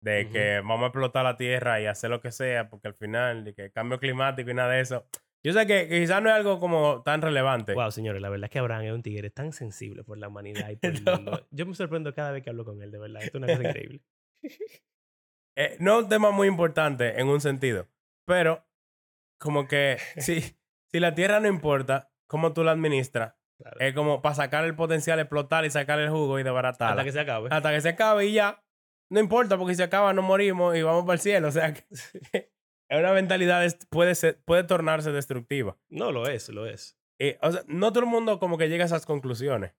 de que vamos a explotar la tierra y hacer lo que sea, porque al final, de que cambio climático y nada de eso. Yo sé que, que quizás no es algo como tan relevante. Wow, señores, la verdad es que Abraham es un tigre tan sensible por la humanidad y <laughs> por el No. mundo. Yo me sorprendo cada vez que hablo con él, de verdad. Esto es una cosa <laughs> increíble. Eh, no es un tema muy importante en un sentido, pero como que <laughs> si, si la tierra no importa, cómo tú la administras, Claro. es como para sacar el potencial, explotar y sacar el jugo y desbaratarla. Hasta que se acabe. Hasta que se acabe y ya. No importa, porque si se acaba no morimos y vamos para el cielo. O sea, que <laughs> es una mentalidad puede, ser, puede tornarse destructiva. No, lo es, lo es. Y, o sea, no todo el mundo como que llega a esas conclusiones.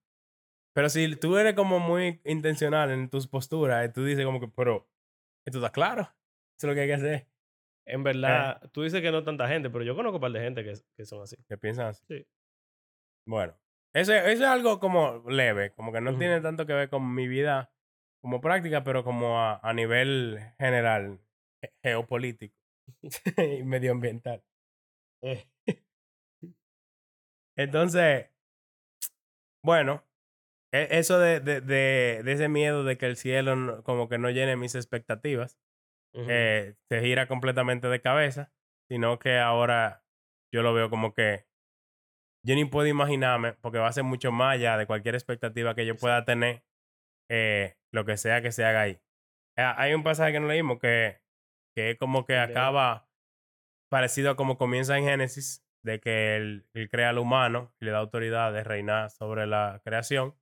Pero si tú eres como muy intencional en tus posturas, y tú dices como que, pero, esto está claro. Eso es lo que hay que hacer. En verdad, tú dices que no tanta gente, pero yo conozco un par de gente que, que son así. ¿Qué piensas? Sí. Bueno, eso, eso es algo como leve, como que no tiene tanto que ver con mi vida como práctica, pero como a, a nivel general, ge- geopolítico <laughs> y medioambiental. Eh, Entonces, bueno, e- eso de, de, de, de ese miedo de que el cielo no- como que no llene mis expectativas, Eh, se gira completamente de cabeza, sino que ahora yo lo veo como que yo ni puedo imaginarme, porque va a ser mucho más allá de cualquier expectativa que yo pueda tener, eh, lo que sea que se haga ahí. Ah, Hay un pasaje que no leímos que, que es como que acaba parecido a como comienza en Génesis, de que él, él crea al humano y le da autoridad de reinar sobre la creación.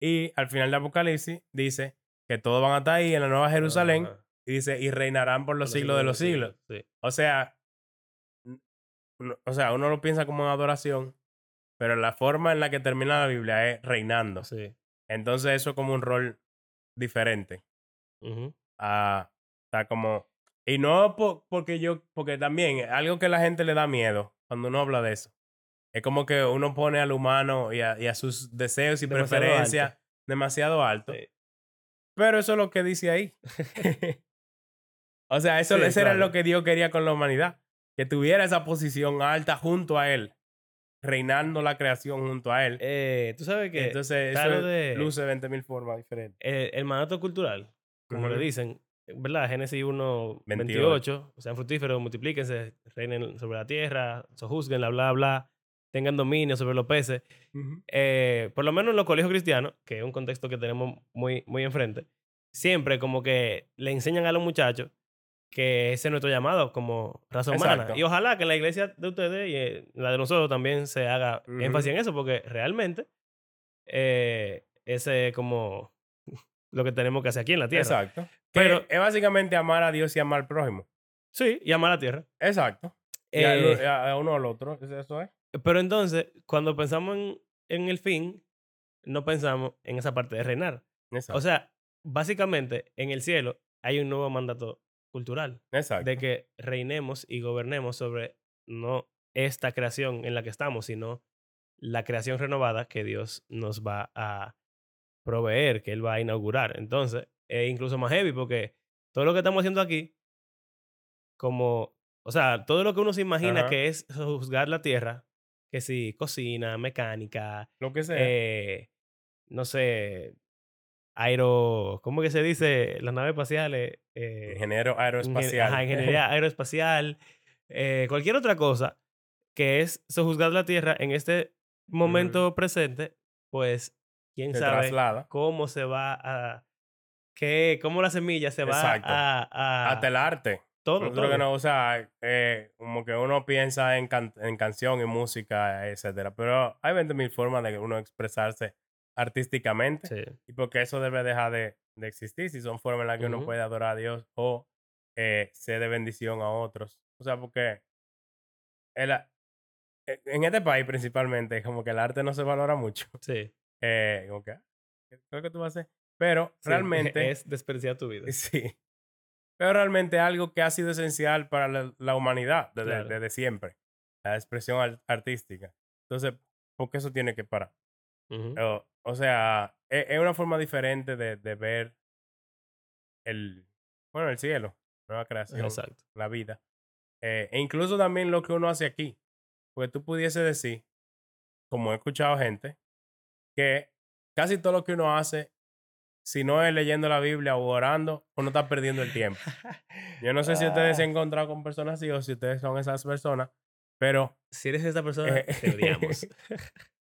Y al final de Apocalipsis dice que todos van a estar ahí en la Nueva Jerusalén. Y dice, y reinarán por los siglos de los siglos. Sí. O sea, o sea, uno lo piensa como una adoración, pero la forma en la que termina la Biblia es reinando. Sí. Entonces eso es como un rol diferente. Ujú. a está como y no po- porque yo porque también algo que la gente le da miedo cuando uno habla de eso es como que uno pone al humano y a, y a sus deseos y Demasiado preferencias alto. demasiado alto Sí. pero eso es lo que dice ahí <laughs> o sea eso Sí, eso era claro. lo que Dios quería con la humanidad que tuviera esa posición alta junto a él reinando la creación junto a él Eh, Tú sabes que entonces eso de- luce 20.000 formas diferentes eh, el mandato cultural, como le Ujú. dicen, ¿verdad? Génesis 1, 28. 28, sean fructíferos, multiplíquense, reinen sobre la tierra, sojuzguen, bla, bla, bla, tengan dominio sobre los peces. Ujú. Eh, por lo menos en los colegios cristianos, que es un contexto que tenemos muy, muy enfrente, siempre como que le enseñan a los muchachos que ese es nuestro llamado como raza humana. Exacto. Y ojalá que en la iglesia de ustedes y en la de nosotros también se haga énfasis en eso, porque realmente eh, ese es como <laughs> lo que tenemos que hacer aquí en la tierra. Exacto. Pero- es básicamente amar a Dios y amar al prójimo. Sí, y amar la tierra. Exacto. Y a, Eh, a- a uno al otro. ¿es Eso es. Pero entonces, cuando pensamos en, en el fin, no pensamos en esa parte de reinar. Exacto. O sea, básicamente en el cielo hay un nuevo mandato cultural Exacto. de que reinemos y gobernemos sobre no esta creación en la que estamos, sino la creación renovada que Dios nos va a proveer, que Él va a inaugurar. Entonces, es incluso más heavy porque todo lo que estamos haciendo aquí, como, o sea, todo lo que uno se imagina Ajá. que es juzgar la tierra, que si cocina, mecánica, Lo que sea. eh, no sé, aero, ¿cómo que se dice? Las naves espaciales. Eh, Ingeniero ingen- aeroespacial. ajá, ingeniería aeroespacial, eh, cualquier otra cosa que es sojuzgar la Tierra en este momento presente, pues quién se sabe traslada. cómo se va a, qué, cómo la semilla se va Exacto. a, a Hasta el arte. todo, Nosotros que todo. no, o sea, eh, como que uno piensa en, can- en canción, en música, etcétera. Pero hay 20.000 formas de uno expresarse artísticamente. Sí. Y porque eso debe dejar de, de existir si son formas en las que uno puede adorar a Dios o eh, ser de bendición a otros. O sea, porque el e- en este país principalmente como que el arte no se valora mucho. Sí. <laughs> Eh, como que, ah, ¿qué qué es lo que tú vas a hacer? Pero Sí, <laughs> realmente, es despreciar tu vida. sí. Pero realmente algo que ha sido esencial para la, la humanidad desde, Claro. desde siempre. La expresión ar- artística. Entonces, ¿por qué eso tiene que parar? O, o sea, e- es, una forma diferente de, de ver el, bueno, el cielo, nueva creación, Exacto. la vida. Eh, e incluso también lo que uno hace aquí. Porque tú pudiese decir, como he escuchado gente, que casi todo lo que uno hace, si no es leyendo la Biblia o orando, uno está perdiendo el tiempo. <laughs> Yo no sé si ustedes se han Ah. encontrado con personas así o si ustedes son esas personas, pero Si eres esa persona, Eh, te odiamos. <laughs> <laughs>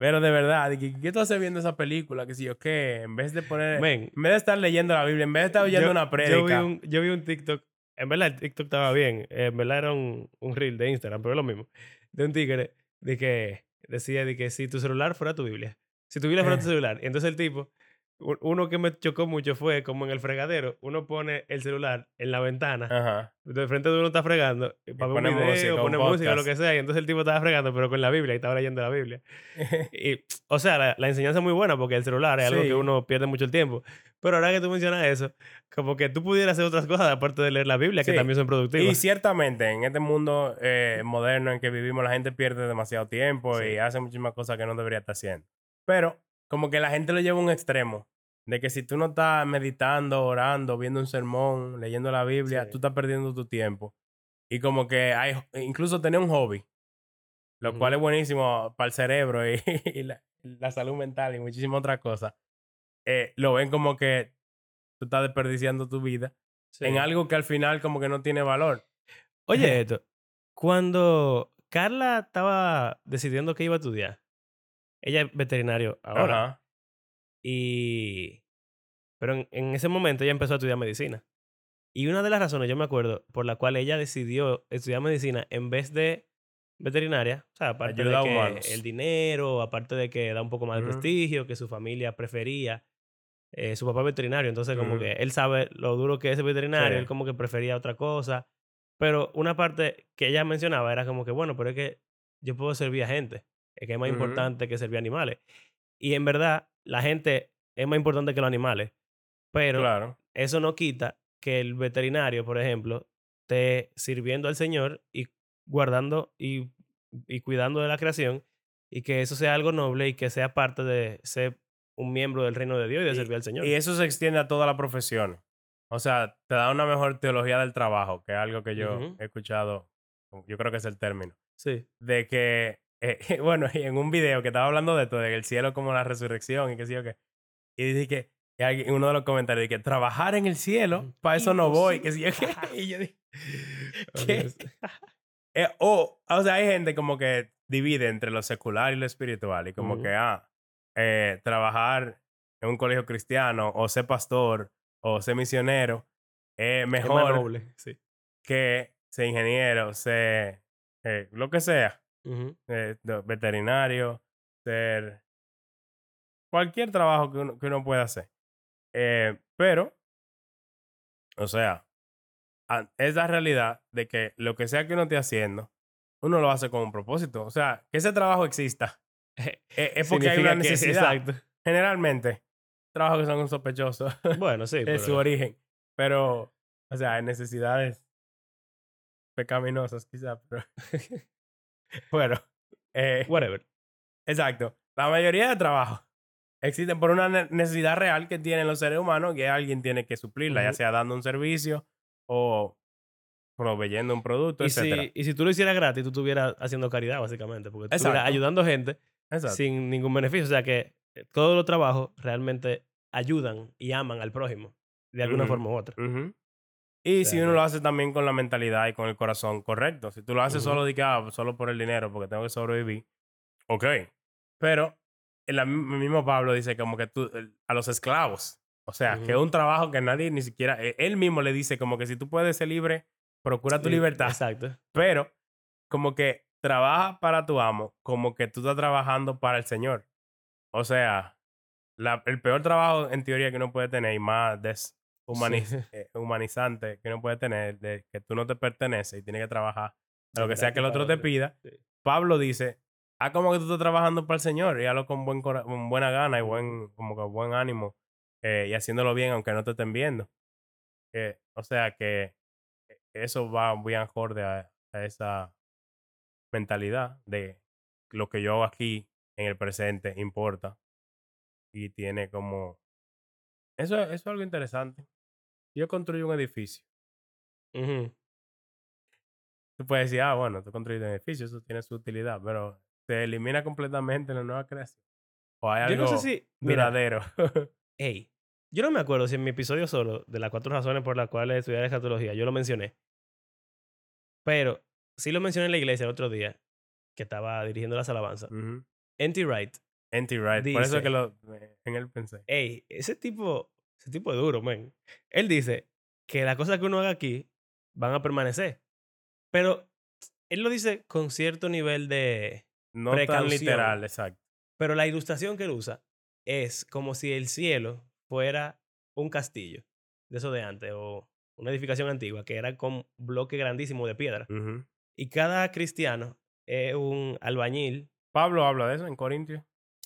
Pero de verdad, ¿qué, qué tú haces viendo esa película? Que si yo qué, en vez de poner, en vez de estar leyendo la Biblia, en vez de estar oyendo yo- una prédica. yo vi un TikTok. En verdad, el TikTok estaba bien. En verdad era un, un reel de Instagram, pero es lo mismo. De un tigre de que decía de que si tu celular fuera tu Biblia. Si tu Biblia fuera tu celular. Y entonces el tipo, uno que me chocó mucho fue como en el fregadero, uno pone el celular en la ventana. Ajá. De frente de uno está fregando. Para ver pone un video, música, un pone música, lo que sea. Y entonces el tipo estaba fregando, pero con la Biblia y estaba leyendo la Biblia. <laughs> Y, o sea, la, la enseñanza es muy buena porque el celular es algo Sí. que uno pierde mucho el tiempo. Pero ahora que tú mencionas eso, como que tú pudieras hacer otras cosas aparte de leer la Biblia que Sí. también son y productivas. ciertamente, en este mundo eh, moderno en que vivimos, la gente pierde demasiado tiempo Sí. y hace muchísimas cosas que no debería estar haciendo. Pero, como que la gente lo lleva a un extremo. De que si tú no estás meditando, orando, viendo un sermón, leyendo la Biblia, Sí. tú estás perdiendo tu tiempo. Y como que hay, incluso tener un hobby, lo cual es buenísimo para el cerebro y, <laughs> y la, la salud mental y muchísimas otras cosas, eh, lo ven como que tú estás desperdiciando tu vida Sí. en algo que al final como que no tiene valor. Oye, <laughs> esto. Cuando Carla estaba decidiendo que iba a estudiar, ella es veterinario ahora. Ajá. Y. Pero en, en ese momento ella empezó a estudiar medicina. Y una de las razones, yo me acuerdo, por la cual ella decidió estudiar medicina en vez de veterinaria. O sea, aparte Ayuda de que humanos. el dinero, aparte de que da un poco más de prestigio, que su familia prefería. eh, su papá es veterinario, entonces como Ujú. que él sabe lo duro que es el veterinario, Sí. él como que prefería otra cosa. Pero una parte que ella mencionaba era como que, bueno, pero es que yo puedo servir a gente, que es más importante que servir animales. Y en verdad, la gente es más importante que los animales, pero Claro. eso no quita que el veterinario, por ejemplo, esté sirviendo al Señor y guardando y, y cuidando de la creación y que eso sea algo noble y que sea parte de ser un miembro del reino de Dios y de Y- servir al Señor. Y eso se extiende a toda la profesión. O sea, te da una mejor teología del trabajo, que es algo que yo he escuchado, yo creo que es el término, Sí. de que, eh, <laughs> bueno, y en un video que estaba hablando de esto, de el cielo como la resurrección y qué sé yo qué, y dice que, y alguien- uno de los comentarios, dice que trabajar en el cielo, para eso no voy, que sé yo qué, <laughs> y yo dije, <laughs> ¿qué? Eh, o, o sea, hay gente como que divide entre lo secular y lo espiritual. Y como que, ah, eh, trabajar en un colegio cristiano o ser pastor o ser misionero es mejor. Sí. que ser ingeniero, ser lo que sea, Eh, veterinario, ser cualquier trabajo que uno, que uno pueda hacer. Eh, pero, o sea, es la realidad de que lo que sea que uno esté haciendo, uno lo hace con un propósito. O sea, que ese trabajo exista. <laughs> eh, Es, porque hay una necesidad. exacto. Generalmente, trabajos que son sospechosos <laughs> Bueno, sí. pero- su origen. Pero, o sea, hay necesidades pecaminosas quizás, pero... <laughs> <laughs> bueno, eh, Whatever. exacto. La mayoría de trabajos existen por una ne- necesidad real que tienen los seres humanos que alguien tiene que suplirla, ya sea dando un servicio o proveyendo un producto, Y si, y si tú lo hicieras gratis, tú estuvieras haciendo caridad, básicamente. Porque tú estuvieras ayudando gente Exacto. sin ningún beneficio. O sea que eh, todos los trabajos realmente ayudan y aman al prójimo de alguna forma u otra. Y si uno lo hace también con la mentalidad y con el corazón correcto. Si tú lo haces solo de que, ah, solo por el dinero, porque tengo que sobrevivir, ok. Pero el, el mismo Pablo dice como que tú, el- a los esclavos, o sea, que es un trabajo que nadie ni siquiera, eh, él mismo le dice como que si tú puedes ser libre, procura tu Sí, libertad. Exacto. Pero como que trabaja para tu amo, como que tú estás trabajando para el Señor. O sea, la- el peor trabajo en teoría que uno puede tener y más Sí. <laughs> eh, humanizante que uno puede tener, de que tú no te perteneces y tienes que trabajar a lo que sea que el otro te pida. Sí. Pablo dice, haz como que tú estás trabajando para el Señor y hazlo con, buen con buena gana y buen, como que buen ánimo eh, y haciéndolo bien aunque no te estén viendo. Eh, o sea que eso va muy acorde a, a esa mentalidad de lo que yo hago aquí en el presente importa y tiene como eso, eso es algo interesante. Yo construyo un edificio. Ujú. Tú puedes decir, ah, bueno, tú construyes un edificio, eso tiene su utilidad, pero se elimina completamente la nueva creación. O hay Yo algo no sé si. Mira, duradero. <laughs> Ey, yo no me acuerdo si en mi episodio solo de las cuatro razones por las cuales estudiar escatología, yo lo mencioné. Pero sí lo mencioné en la iglesia el otro día, que estaba dirigiendo las alabanzas. Ujú. N.T. Wright. Anti-right. Por eso Dice- que lo, en él pensé. Ey, ese tipo, ese tipo es duro, man. Él dice que las cosas que uno haga aquí van a permanecer. Pero él lo dice con cierto nivel de... No tan literal, exacto. Pero la ilustración que él usa es como si el cielo fuera un castillo, de eso de antes, o una edificación antigua, que era con bloque grandísimo de piedra. Ujú. Y cada cristiano es un albañil. Pablo habla de eso en Corintios.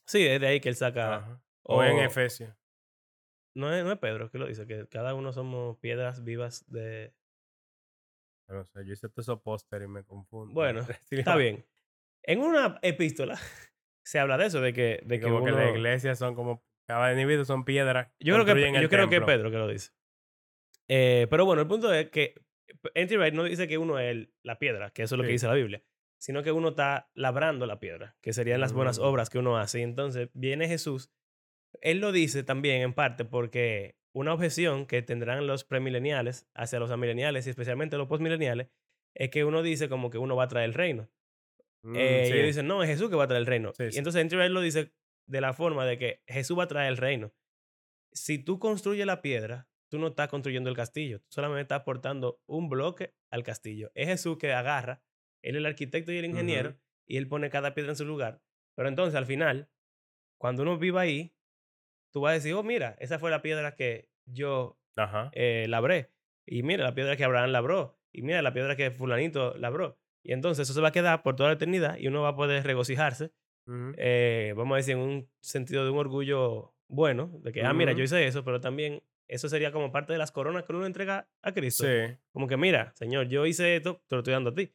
Sí, es de ahí que él saca... Ajá. O, en o- Efesios. No es, no es Pedro que lo dice, que cada uno somos piedras vivas de... No sé, yo hice pósteres y me confundo. <laughs> Bueno, Está bien. En una epístola <laughs> se habla de eso, de que, de que como que las iglesias son como. Cada individuo son piedras. Yo creo que, yo creo que es. Pedro que lo dice. Eh, pero bueno, el punto es que N.T. Wright no dice que uno es el- la piedra, que eso es lo que dice la Biblia, sino que uno está labrando la piedra, que serían las buenas Mm. obras que uno hace. Y entonces viene Jesús. Él lo dice también en parte porque una objeción que tendrán los premileniales hacia los amileniales y especialmente los postmileniales es que uno dice como que uno va a traer el reino. Mm, Eh, sí. Y ellos dicen, no, es Jesús que va a traer el reino. Sí, y entonces N.T. Wright lo dice de la forma de que Jesús va a traer el reino. Si tú construyes la piedra, tú no estás construyendo el castillo, tú solamente estás aportando un bloque al castillo. Es Jesús que agarra Él es el arquitecto y el ingeniero y él pone cada piedra en su lugar. Pero entonces, al final, cuando uno viva ahí, tú vas a decir, oh, mira, esa fue la piedra que yo Ajá. eh, labré. Y mira, la piedra que Abraham labró. Y mira, la piedra que fulanito labró. Y entonces eso se va a quedar por toda la eternidad y uno va a poder regocijarse, eh, vamos a decir, en un sentido de un orgullo bueno, de que, ah, mira, yo hice eso, pero también eso sería como parte de las coronas que uno entrega a Cristo. Sí. Como que, mira, Señor, yo hice esto, te lo estoy dando a ti.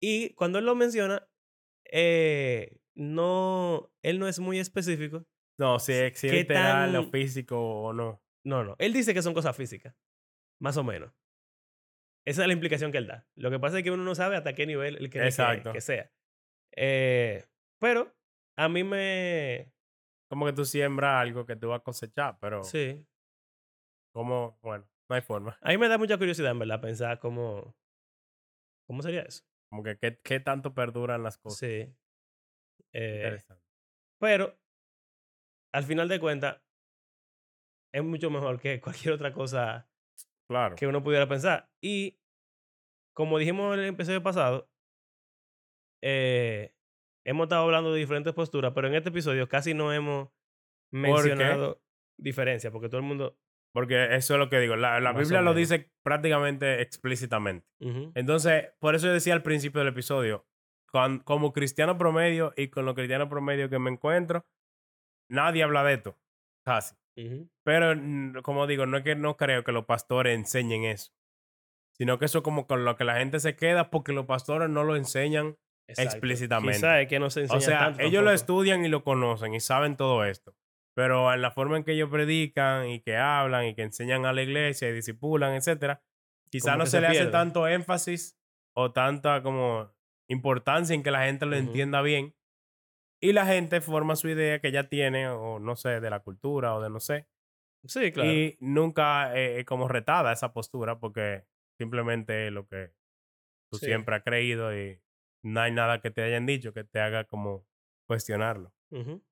Y cuando él lo menciona, eh, no, él no es muy específico. No, si es si es ¿Qué literal o tan- físico o no. No, no. Él dice que son cosas físicas. Más o menos. Esa es la implicación que él da. Lo que pasa es que uno no sabe hasta qué nivel él cree. Que, sea. Eh, pero a mí me... Como que tú siembras algo que tú vas a cosechar, pero Sí. como, bueno, no hay forma. A mí me da mucha curiosidad, en verdad, pensar cómo... ¿Cómo sería eso? Como que qué, qué tanto perduran las cosas. Sí. Eh, Interesante. pero, al final de cuentas, es mucho mejor que cualquier otra cosa Claro. que uno pudiera pensar. Y como dijimos en el episodio pasado, eh, hemos estado hablando de diferentes posturas, pero en este episodio casi no hemos mencionado diferencias, porque todo el mundo... Porque eso es lo que digo. La, la Biblia lo dice prácticamente explícitamente. Entonces, por eso yo decía al principio del episodio, con- como cristiano promedio y con los cristianos promedio que me encuentro, nadie habla de esto. Casi. Pero, mm, como digo, no es que no creo que los pastores enseñen eso. Sino que eso es como con lo que la gente se queda porque los pastores no lo enseñan. Exacto. Explícitamente. Quizá es que no se enseña O sea, tanto ellos lo estudian y lo conocen y saben todo esto. Pero en la forma en que ellos predican y que hablan y que enseñan a la iglesia y disipulan, etcétera, quizá Como no se, se le hace tanto énfasis o tanta como importancia en que la gente lo Ujú. entienda bien. Y la gente forma su idea que ya tiene, o no sé, de la cultura o de no sé. Sí, claro. Y nunca eh, como retada esa postura porque simplemente es lo que tú Sí. siempre has creído y no hay nada que te hayan dicho que te haga como cuestionarlo. Ujú.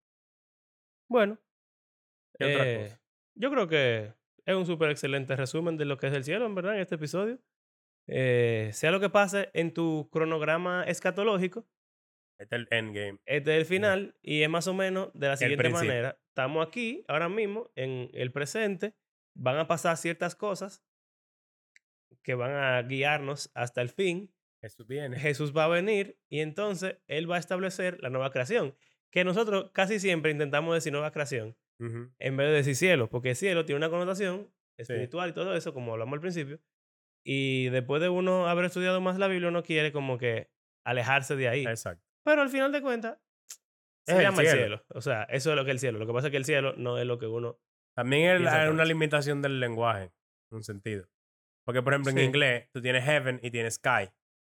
Bueno. ¿Qué otra eh? Yo creo que es un súper excelente resumen de lo que es el cielo, en verdad, en este episodio. Eh, sea lo que pase en tu cronograma escatológico, Este es el endgame. este es el final y es más o menos de la siguiente manera. Estamos aquí, ahora mismo, en el presente. Van a pasar ciertas cosas que van a guiarnos hasta el fin. Jesús viene. Jesús va a venir y entonces Él va a establecer la nueva creación. Que nosotros casi siempre intentamos decir nueva creación En vez de decir cielo, porque cielo tiene una connotación espiritual y todo eso, como hablamos al principio. Y después de uno haber estudiado más la Biblia, uno quiere como que alejarse de ahí. Exacto. Pero al final de cuentas, se Es llama el cielo. cielo. O sea, eso es lo que es el cielo. Lo que pasa es que el cielo no es lo que uno. También es una limitación del lenguaje, en un sentido. Porque, por ejemplo, en Sí. inglés tú tienes heaven y tienes sky.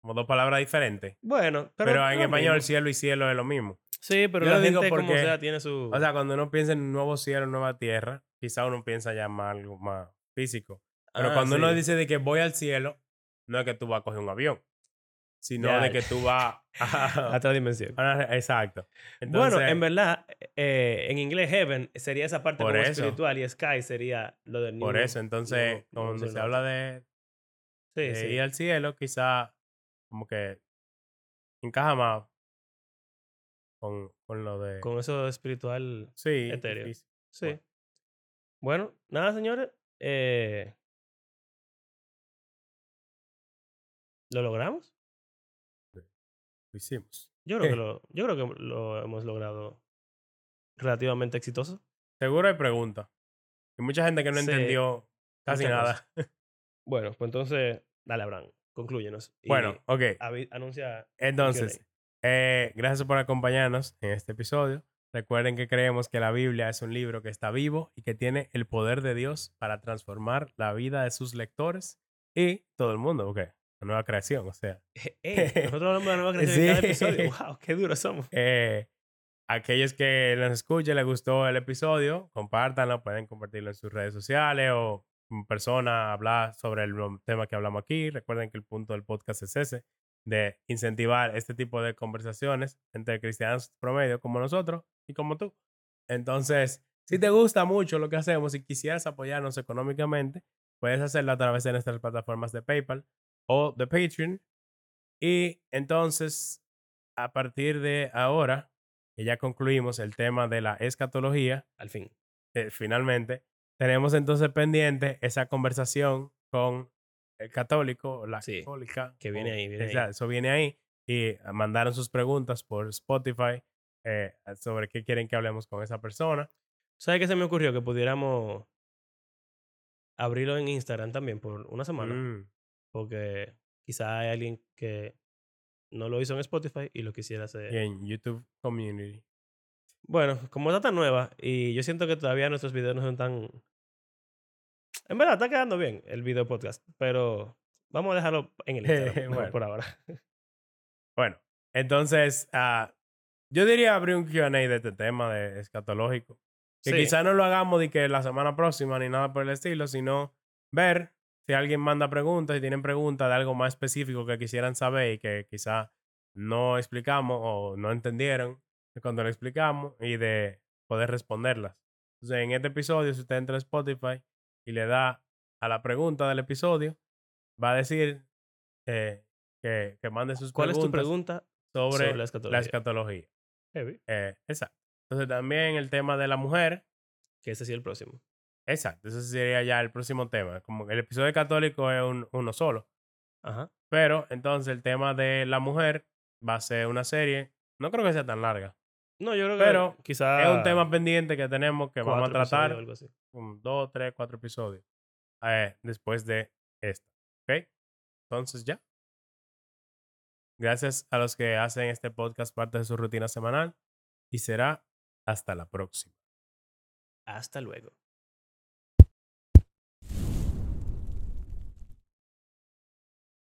Como dos palabras diferentes. Bueno, pero. Pero, en español, mismo. cielo y cielo es lo mismo. Sí, pero Yo la gente, como porque- sea, tiene su. O sea, cuando uno piensa en nuevo cielo, nueva tierra, quizá uno piensa ya más algo más físico. Pero Ah, cuando sí. uno dice de que voy al cielo, no es que tú vas a coger un avión, sino Ya. de que tú vas a... <laughs> a otra dimensión. a- Exacto. Entonces, bueno, en verdad, eh, en inglés, heaven sería esa parte Por como eso. espiritual y sky sería lo del por new- eso, entonces, cuando se habla de, Sí, de sí. ir al cielo, quizá como que encaja más con, con lo de... Con eso espiritual. sí, etéreo. difícil. Sí. Bueno. Bueno, nada, señores. eh, ¿Lo logramos? Lo hicimos. Yo creo, que <laughs> lo, yo creo que lo hemos logrado relativamente exitoso. Seguro hay preguntas. Y mucha gente que no Sí, entendió casi muchas nada. <laughs> Bueno, pues entonces, dale, Abraham, conclúyenos. y Bueno, ok. anuncia. Entonces, eh, gracias por acompañarnos en este episodio. Recuerden que creemos que la Biblia es un libro que está vivo y que tiene el poder de Dios para transformar la vida de sus lectores y todo el mundo, ok, la nueva creación, o sea, Ey, nosotros hablamos de la nueva <laughs> creación en cada Sí. episodio. ¡Wow! ¡Qué duros somos! eh, aquellos que nos escuchen, les gustó el episodio, compártanlo, pueden compartirlo en sus redes sociales o en persona, hablar sobre el tema que hablamos aquí. Recuerden que el punto del podcast es ese, de incentivar este tipo de conversaciones entre cristianos promedio como nosotros y como tú. Entonces, si te gusta mucho lo que hacemos y quisieras apoyarnos económicamente, puedes hacerlo a través de nuestras plataformas de PayPal o de Patreon. Y entonces, a partir de ahora, que ya concluimos el tema de la escatología, Al fin. eh, finalmente, tenemos entonces pendiente esa conversación con el católico, la Sí, católica. que viene ahí, viene ahí. Eso viene ahí. Y mandaron sus preguntas por Spotify eh, sobre qué quieren que hablemos con esa persona. ¿Sabes qué se me ocurrió? Que pudiéramos abrirlo en Instagram también por una semana. Mm, Porque quizá hay alguien que no lo hizo en Spotify y lo quisiera hacer. y en YouTube Community. Bueno, como está tan nueva y yo siento que todavía nuestros videos no son tan... En verdad, está quedando bien el video podcast, pero vamos a dejarlo en el Instagram <laughs> Bueno. por ahora. Bueno, entonces, ah, yo diría abrir un QA de este tema de escatológico. Que Sí. quizá no lo hagamos de que la semana próxima ni nada por el estilo, sino ver si alguien manda preguntas y tienen preguntas de algo más específico que quisieran saber y que quizá no explicamos o no entendieron cuando lo explicamos y de poder responderlas. Entonces, en este episodio, si usted entra a Spotify y le da a la pregunta del episodio, va a decir eh, que, que mande sus ¿Cuál es tu pregunta sobre, sobre la la escatología? Heavy, Eh, exacto. Entonces también el tema de la mujer. que ese sí es el próximo. Exacto. Ese sería ya el próximo tema. Como el episodio católico es un- uno solo. Ajá. Pero entonces el tema de la mujer va a ser una serie. No creo que sea tan larga. No, yo creo que Pero quizá... es un tema pendiente que tenemos que vamos a tratar o algo así. con dos, tres, cuatro episodios eh, después de esto. ¿Ok? Entonces ya. Gracias a los que hacen este podcast parte de su rutina semanal y será hasta la próxima. Hasta luego.